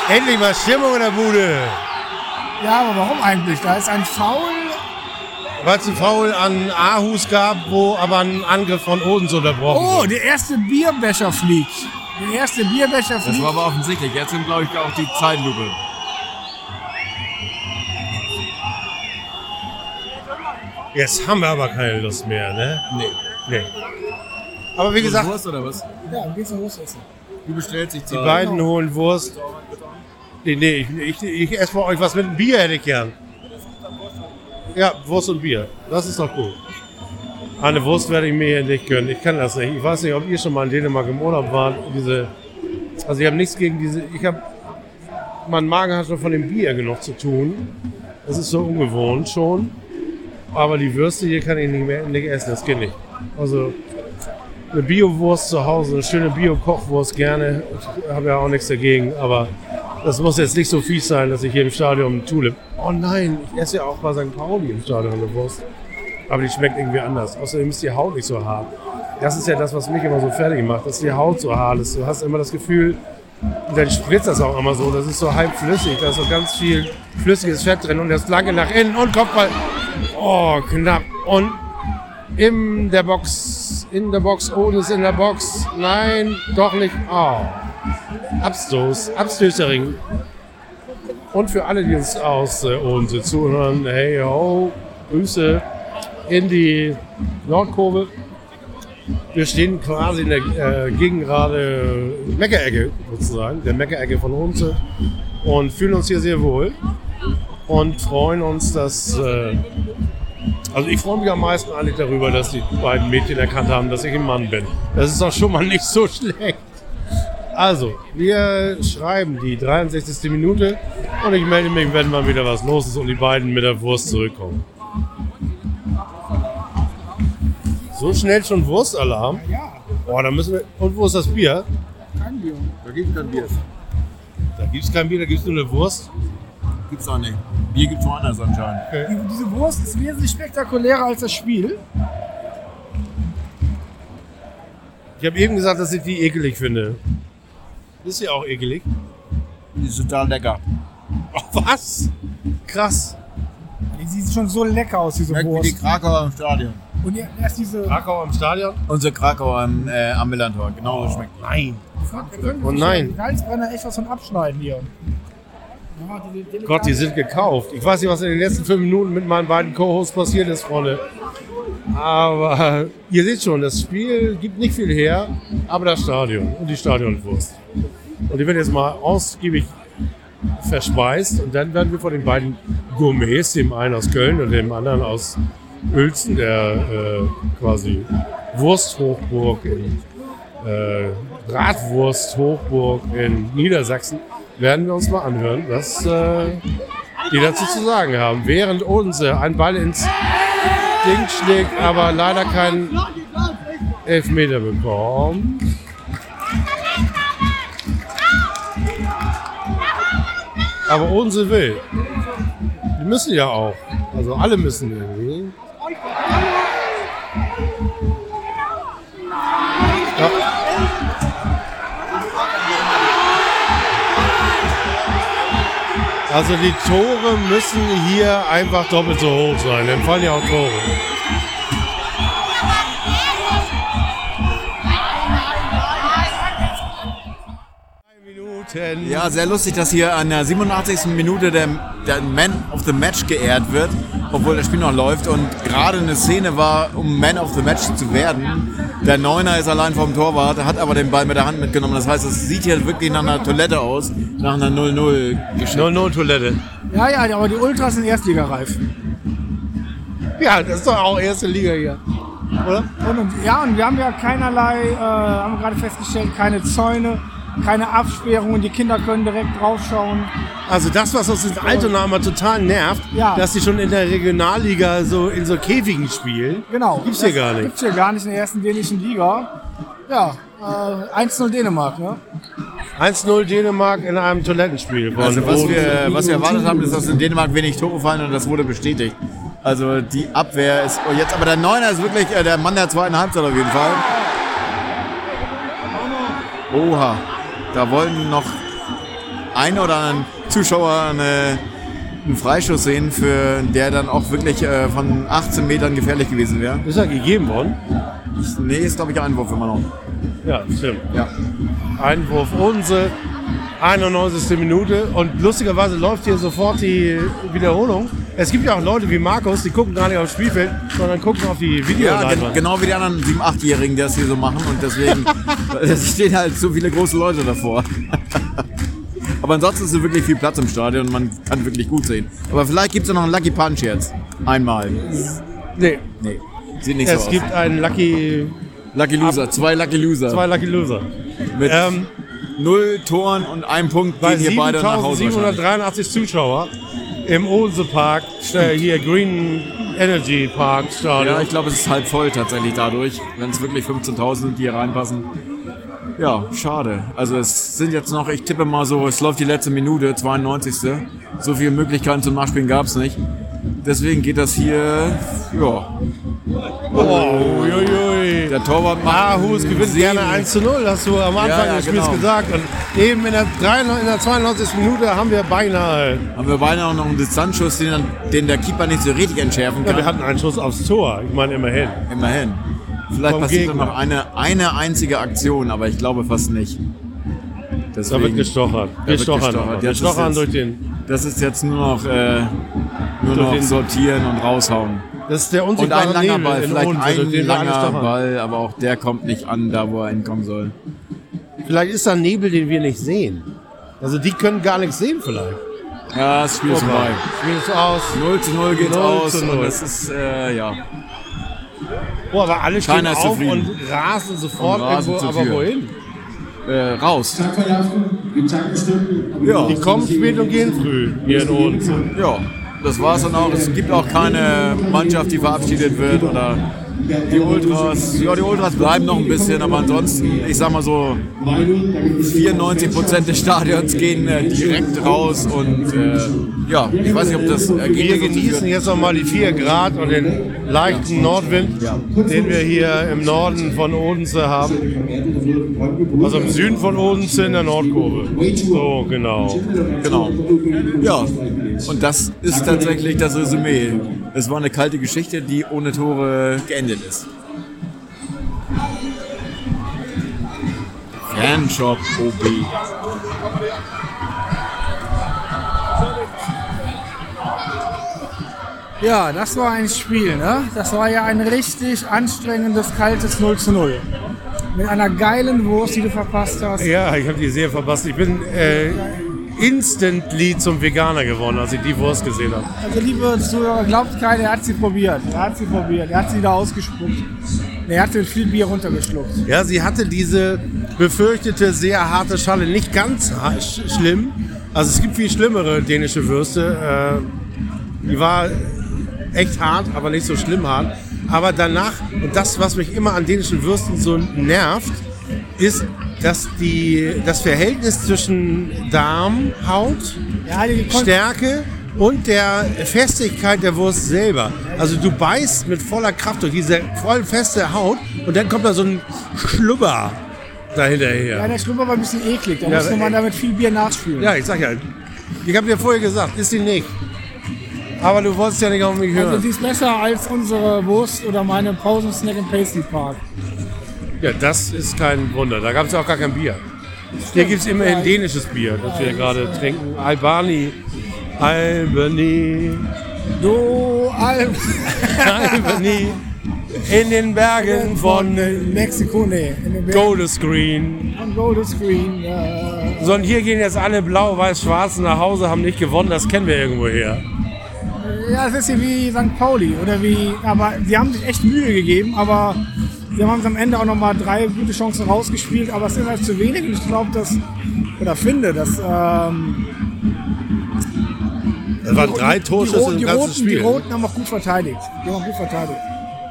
Endlich mal Stimmung in der Bude. Ja, aber warum eigentlich? Da ist ein Foul. Weil es einen Foul an Aarhus gab, wo aber ein Angriff von Odens unterbrochen Oh, wurde. der erste Bierbecher fliegt. Der erste Bierbecher Das fliegt. war aber offensichtlich. Jetzt sind, glaube ich, auch die Zeitlupe. Jetzt haben wir aber keine Lust mehr, ne? Nee. Nee. Aber wie gesagt, Wurst oder was? Ja, geht's noch los essen. Du bestellst dich die beiden holen Wurst. Nee, nee, ich, ich, ich esse bei euch was mit einem Bier, hätte ich gern. Ja, Wurst und Bier. Das ist doch gut. Eine Wurst werde ich mir hier nicht gönnen. Ich kann das nicht. Ich weiß nicht, ob ihr schon mal in Dänemark im Urlaub wart. Diese, also ich habe nichts gegen diese. Ich habe. Mein Magen hat schon von dem Bier genug zu tun. Das ist so ungewohnt schon. Aber die Würste hier kann ich nicht mehr nicht essen. Das geht nicht. Also eine Bio-Wurst zu Hause, eine schöne Bio-Kochwurst gerne. Ich habe ja auch nichts dagegen, aber das muss jetzt nicht so fies sein, dass ich hier im Stadion Tulip. Oh nein, ich esse ja auch bei St. Pauli im Stadion eine Wurst. Aber die schmeckt irgendwie anders. Außerdem ist die Haut nicht so hart. Das ist ja das, was mich immer so fertig macht, dass die Haut so hart ist. Du hast immer das Gefühl, dann spritzt das auch immer so, das ist so halb flüssig, da ist so ganz viel flüssiges Fett drin und das lange nach innen und Kopfball. Oh, knapp. Und in der Box, in der Box, ohne es in der Box. Nein, doch nicht. Oh. Abstoß, Abstößering. Und für alle, die uns aus äh, Odense zuhören, hey ho, Grüße in die Nordkurve. Wir stehen quasi in der äh, Gegengrade Meckerecke sozusagen, der Meckerecke von Odense und fühlen uns hier sehr wohl und freuen uns, dass äh, also ich freue mich am meisten eigentlich darüber, dass die beiden Mädchen erkannt haben, dass ich ein Mann bin. Das ist doch schon mal nicht so schlecht. Also, wir schreiben die 63. Minute und ich melde mich, wenn mal wieder was los ist und die beiden mit der Wurst zurückkommen. So schnell schon Wurstalarm? Ja, Boah, da müssen wir. Und wo ist das Bier? kein Bier. Da gibt es kein Bier. Da gibt's kein Bier, da gibt's nur eine Wurst. Gibt's auch nicht. Bier gibt's woanders anscheinend. Die, diese Wurst ist wesentlich spektakulärer als das Spiel. Ich habe eben gesagt, dass ich die ekelig finde. Ist sie auch ekelig? Die ist total lecker. Oh, was? Krass. Die sieht schon so lecker aus, diese Schmeckt wie die Wurst. Krakauer im Stadion. Und hier erst diese. Krakau am Stadion? Unsere Krakauer am, äh, am Millantor. Genau so schmeckt. Nein. Wir können Oh sich nein. den Salzbrenner echt was von abschneiden hier. Ja, diese delikate- Gott, die sind gekauft. Ich weiß nicht, was in den letzten fünf Minuten mit meinen beiden Co-Hosts passiert ist, Freunde. Aber ihr seht schon, das Spiel gibt nicht viel her, aber das Stadion und die Stadionwurst. Und die wird jetzt mal ausgiebig verspeist und dann werden wir von den beiden Gourmets, dem einen aus Köln und dem anderen aus Uelzen, der äh, quasi Wursthochburg in äh, Bratwursthochburg in Niedersachsen, werden wir uns mal anhören, was äh, die dazu zu sagen haben. Während Odense einen Ball ins Ding schlägt, aber leider keinen Elfmeter bekommt. Aber Odense will. Die müssen ja auch. Also alle müssen irgendwie. Ja. Also die Tore müssen hier einfach doppelt so hoch sein. Dann fallen ja auch Tore. Minuten. Ja, sehr lustig, dass hier an der 87. Minute der, der Man of the Match geehrt wird, obwohl das Spiel noch läuft und gerade eine Szene war, um Man of the Match zu werden. Der Neuner ist allein vom Torwart, hat aber den Ball mit der Hand mitgenommen. Das heißt, es sieht hier wirklich nach einer Toilette aus, nach einer 0-0-Geschichte. 0-0 Toilette. Ja, ja, aber die Ultras sind Erstligareif. Ja, das ist doch auch erste Liga hier. Oder? Und, und, ja, und wir haben ja keinerlei, äh, haben wir gerade festgestellt, keine Zäune, keine Absperrungen. Die Kinder können direkt draufschauen. Also das, was uns in Altona immer total nervt, Ja. dass die schon in der Regionalliga so in so Käfigen spielen. Genau. Gibt's hier gar nicht. Gibt's hier gar nicht in der ersten dänischen Liga. Ja, äh, 1-0 Dänemark, ne? 1-0 Dänemark in einem Toilettenspiel. Also was wir, was wir erwartet haben, ist, dass in Dänemark wenig Tore fallen und das wurde bestätigt. Also die Abwehr ist oh, jetzt, aber der Neuner ist wirklich äh, der Mann der zweiten Halbzeit auf jeden Fall. Oha, da wollen noch ein oder anderen Zuschauer eine, einen Freischuss sehen, für der dann auch wirklich äh, von 18 Metern gefährlich gewesen wäre. Ist er gegeben worden? Nee, ist glaube ich Einwurf immer noch. Ja, stimmt. Ja. Einwurf Odense, 91. Minute. Und lustigerweise läuft hier sofort die Wiederholung. Es gibt ja auch Leute wie Markus, die gucken gar nicht aufs Spielfeld, sondern gucken auf die Ja, Videoleinwand. gen genau wie die anderen 7-, 8-Jährigen, die das hier so machen. Und deswegen es stehen halt so viele große Leute davor. Aber ansonsten ist wirklich viel Platz im Stadion und man kann wirklich gut sehen. Aber vielleicht gibt es ja noch einen Lucky Punch jetzt. Einmal. nee, Nee, sieht nicht so es aus. gibt einen Lucky, Lucky Loser, zwei Lucky Loser. zwei Lucky Loser. mit Ähm, null Toren und einem Punkt bei gehen hier beide nach Hause. wahrscheinlich. 7783 Zuschauer im Odense Park, äh, hier Green Energy Park Stadion. Ja, ich glaube, es ist halb voll tatsächlich dadurch, wenn es wirklich 15.000 sind, die hier reinpassen. Ja, schade. Also es sind jetzt noch, ich tippe mal so, es läuft die letzte Minute, 92. So viele Möglichkeiten zum Nachspielen gab es nicht. Deswegen geht das hier, ja, oh, uiuiui. der Torwart macht Aarhus gewinnt sieben. gerne 1 zu 0, hast du am Anfang Ja, ja, des Spiels genau. gesagt. Und eben in der, 93, in der 92. Minute haben wir beinahe. Haben wir beinahe auch noch einen Distanzschuss, den, dann- den der Keeper nicht so richtig entschärfen Ja, kann. wir hatten einen Schuss aufs Tor. Ich meine, immerhin. Immerhin. Vielleicht Vom passiert Gegner. noch eine, eine einzige Aktion, aber ich glaube fast nicht. Da Deswegen, wird gestochert. Wir wird gestochert. noch. Wir Jetzt ist stochern jetzt- durch den. Das ist jetzt nur noch, äh, nur noch sortieren und raushauen. Das ist der Und ein langer Nebel Ball, vielleicht durch ein langer. Ball, aber auch der kommt nicht an, da wo er hinkommen soll. Vielleicht ist da ein Nebel, den wir nicht sehen. Also die können gar nichts sehen vielleicht. Ja, das Spiel ist vorbei. Spiel ist aus. 0 zu 0 geht's 0 aus zu 0. und es ist, äh, ja. Boah, aber alle stehen Keiner ist auf zufrieden. und rasen sofort Und rasen irgendwo, aber wohin? Äh, raus. Ja. Die kommen spät und gehen früh hier in Odense. Ja, das war's dann auch. Es gibt auch keine Mannschaft, die verabschiedet wird oder die Ultras. Ja, die Ultras bleiben noch ein bisschen, aber ansonsten, ich sag mal so, 94 Prozent des Stadions gehen äh, direkt raus und äh, ja, ich weiß nicht, ob das Wir Ergebnis dazu genießen jetzt nochmal die 4 Grad und den leichten Nordwind, den wir hier im Norden von Odense haben. Also im Süden von Odense in der Nordkurve. So, genau. Genau. Ja, und das ist tatsächlich das Resümee. Es war eine kalte Geschichte, die ohne Tore geendet ist. Fanshop OB. Ja, das war ein Spiel, ne? Das war ja ein richtig anstrengendes, kaltes 0 zu 0. Mit einer geilen Wurst, die du verpasst hast. Ja, ich habe die sehr verpasst. Ich bin äh, instantly zum Veganer geworden, als ich die Wurst gesehen habe. Also liebe Zuhörer, glaubt keiner, er hat sie probiert. Er hat sie probiert. Er hat sie da ausgespuckt. Er hat mit viel Bier runtergeschluckt. Ja, sie hatte diese befürchtete sehr harte Schale, nicht ganz sch schlimm. Also es gibt viel schlimmere dänische Würste. Äh, die war echt hart, aber nicht so schlimm hart. Aber danach, und das, was mich immer an dänischen Würsten so nervt, ist, dass die, das Verhältnis zwischen Darm, Haut, Ja, Stärke und der Festigkeit der Wurst selber. Also du beißt mit voller Kraft durch diese voll feste Haut und dann kommt da so ein Schlubber dahinterher. Ja, der Schlummer war ein bisschen eklig. Da Ja, musste man da mit viel Bier nachspülen. Ja, ich sag ja, ich habe dir vorher gesagt, ist die nicht. Aber du wolltest ja nicht auf mich Also hören. die ist besser als unsere Wurst oder meine Pausensnack im Pastry Park. Ja, das ist kein Wunder. Da gab es ja auch gar kein Bier. Hier gibt es immerhin dänisches Bier, das wir gerade trinken. Albani. Albany. Du Al Albany. In den Bergen von von Mexiko, nee. Bergen Goldescreen. von Screen. Äh, So, und hier gehen jetzt alle blau, weiß, schwarz nach Hause, haben nicht gewonnen, das kennen wir irgendwo her. Ja, das ist hier wie St. Pauli oder wie, aber sie haben sich echt Mühe gegeben, aber sie haben am Ende auch nochmal drei gute Chancen rausgespielt, aber es ist halt zu wenig und ich glaube, dass, oder finde, dass ähm, Das waren drei Torschüsse im die, ganzen Roten, die. Roten haben auch gut verteidigt. Die haben gut verteidigt.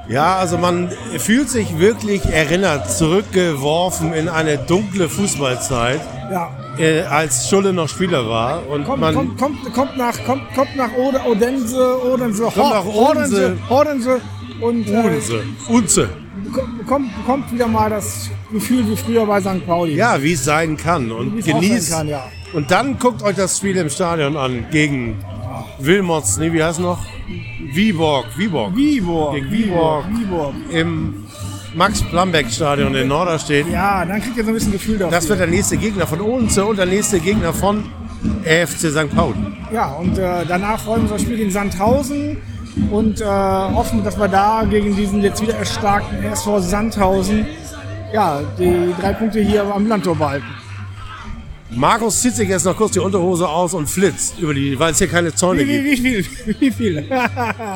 Ja, also man fühlt sich wirklich erinnert, zurückgeworfen in eine dunkle Fußballzeit, Ja, äh, als Schulle noch Spieler war. Und kommt, man, kommt, kommt, kommt nach, kommt, kommt nach Ode, Odense, Odense, Kommt nach Odense. Odense, Odense und äh, Unze. Unze. Bekommt, bekommt, bekommt wieder mal das Gefühl wie früher bei St. Pauli. Ja, wie es sein kann. Und es genießt. kann, ja. Und dann guckt euch das Spiel im Stadion an gegen Wilmots, nee, wie heißt noch? Viborg, Viborg. Viborg, Gegen Viborg. Viborg. Im Max-Plambeck-Stadion in Norderstedt. Ja, dann kriegt ihr so ein bisschen Gefühl dafür. Das wird der nächste Gegner von Odense und der nächste Gegner von FC St. Pauli. ja, und äh, danach freuen wir uns auf das Spiel gegen Sandhausen und äh, hoffen, dass wir da gegen diesen jetzt wieder erstarkten SV Sandhausen ja, die drei Punkte hier am Landtor behalten. Markus zieht sich jetzt noch kurz die Unterhose aus und flitzt über die, weil es hier keine Zäune Wie, wie, gibt. wie viel?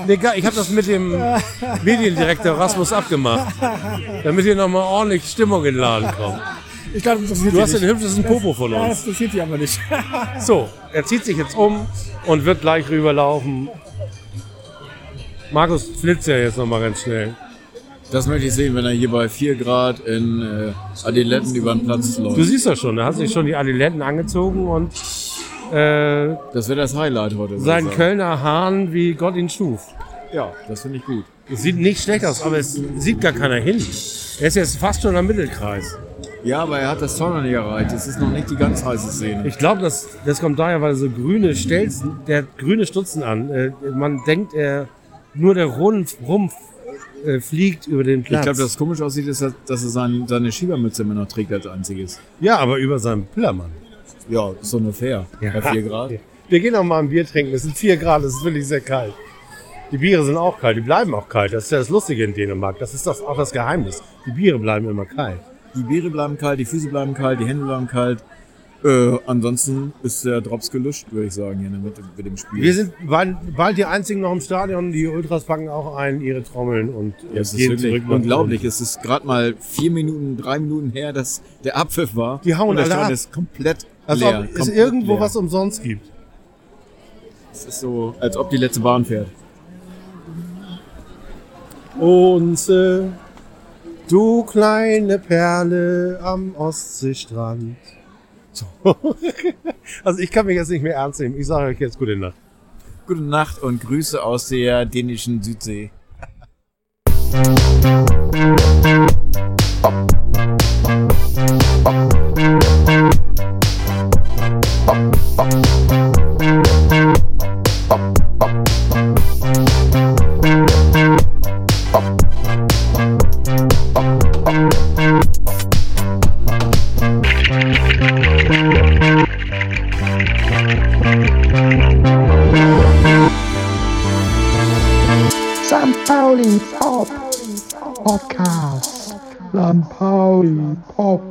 Wie viel? Ich habe das mit dem Mediendirektor Rasmus abgemacht, damit hier nochmal ordentlich Stimmung in den Laden kommt. Ich glaube, das interessiert Du hast den hübschesten Popo von Ja, das uns. interessiert die aber nicht. So, er zieht sich jetzt um und wird gleich rüberlaufen. Markus flitzt ja jetzt nochmal ganz schnell. Das möchte ich sehen, wenn er hier bei 4 Grad in äh, Adiletten über den Platz Du läuft. siehst das schon, er hat sich schon die Adiletten angezogen und äh, Das wäre das Highlight heute. sagen. Kölner Hahn wie Gott ihn schuf. Ja, das finde ich gut. Es sieht nicht schlecht aus, aber es sieht gar keiner hin. Er ist jetzt fast schon am Mittelkreis. Ja, aber er hat das Tor noch nicht erreicht. Es ist noch nicht die ganz heiße Szene. Ich glaube, das, das kommt daher, weil er so grüne Stelzen, der hat grüne Stutzen an. Äh, man denkt, er nur der Rumpf, Rumpf äh, fliegt über den Ich Platz. glaube, dass es komisch aussieht, ist, dass dass er sein, seine Schiebermütze immer noch trägt als einziges. ja, aber über seinem Pillermann. Ja, so nur fair. Bei 4 Grad. Wir gehen noch mal ein Bier trinken. Es sind 4 Grad, es ist wirklich sehr kalt. Die Biere sind auch kalt, die bleiben auch kalt. Das ist ja das Lustige in Dänemark. Das ist das, auch das Geheimnis. Die Biere bleiben immer kalt. Die Biere bleiben kalt, die Füße bleiben kalt, die Hände bleiben kalt. Äh, ansonsten ist der Drops gelöscht, würde ich sagen, hier in der Mitte mit dem Spiel. Wir sind bald, bald die einzigen noch im Stadion. Die Ultras packen auch ein, ihre Trommeln und Ja, es ist gehen wirklich zurück unglaublich. Es ist gerade mal vier Minuten, drei Minuten her, dass der Abpfiff war. Die hauen und der alle Stadion ab. ist komplett Als leer. ob es irgendwo leer. was umsonst gibt. Es ist so, als ob die letzte Bahn fährt. Und äh, du kleine Perle am Ostseestrand. So. also ich kann mich jetzt nicht mehr ernst nehmen. Ich sage euch jetzt gute Nacht. Gute Nacht und Grüße aus der dänischen Südsee. St. Pauli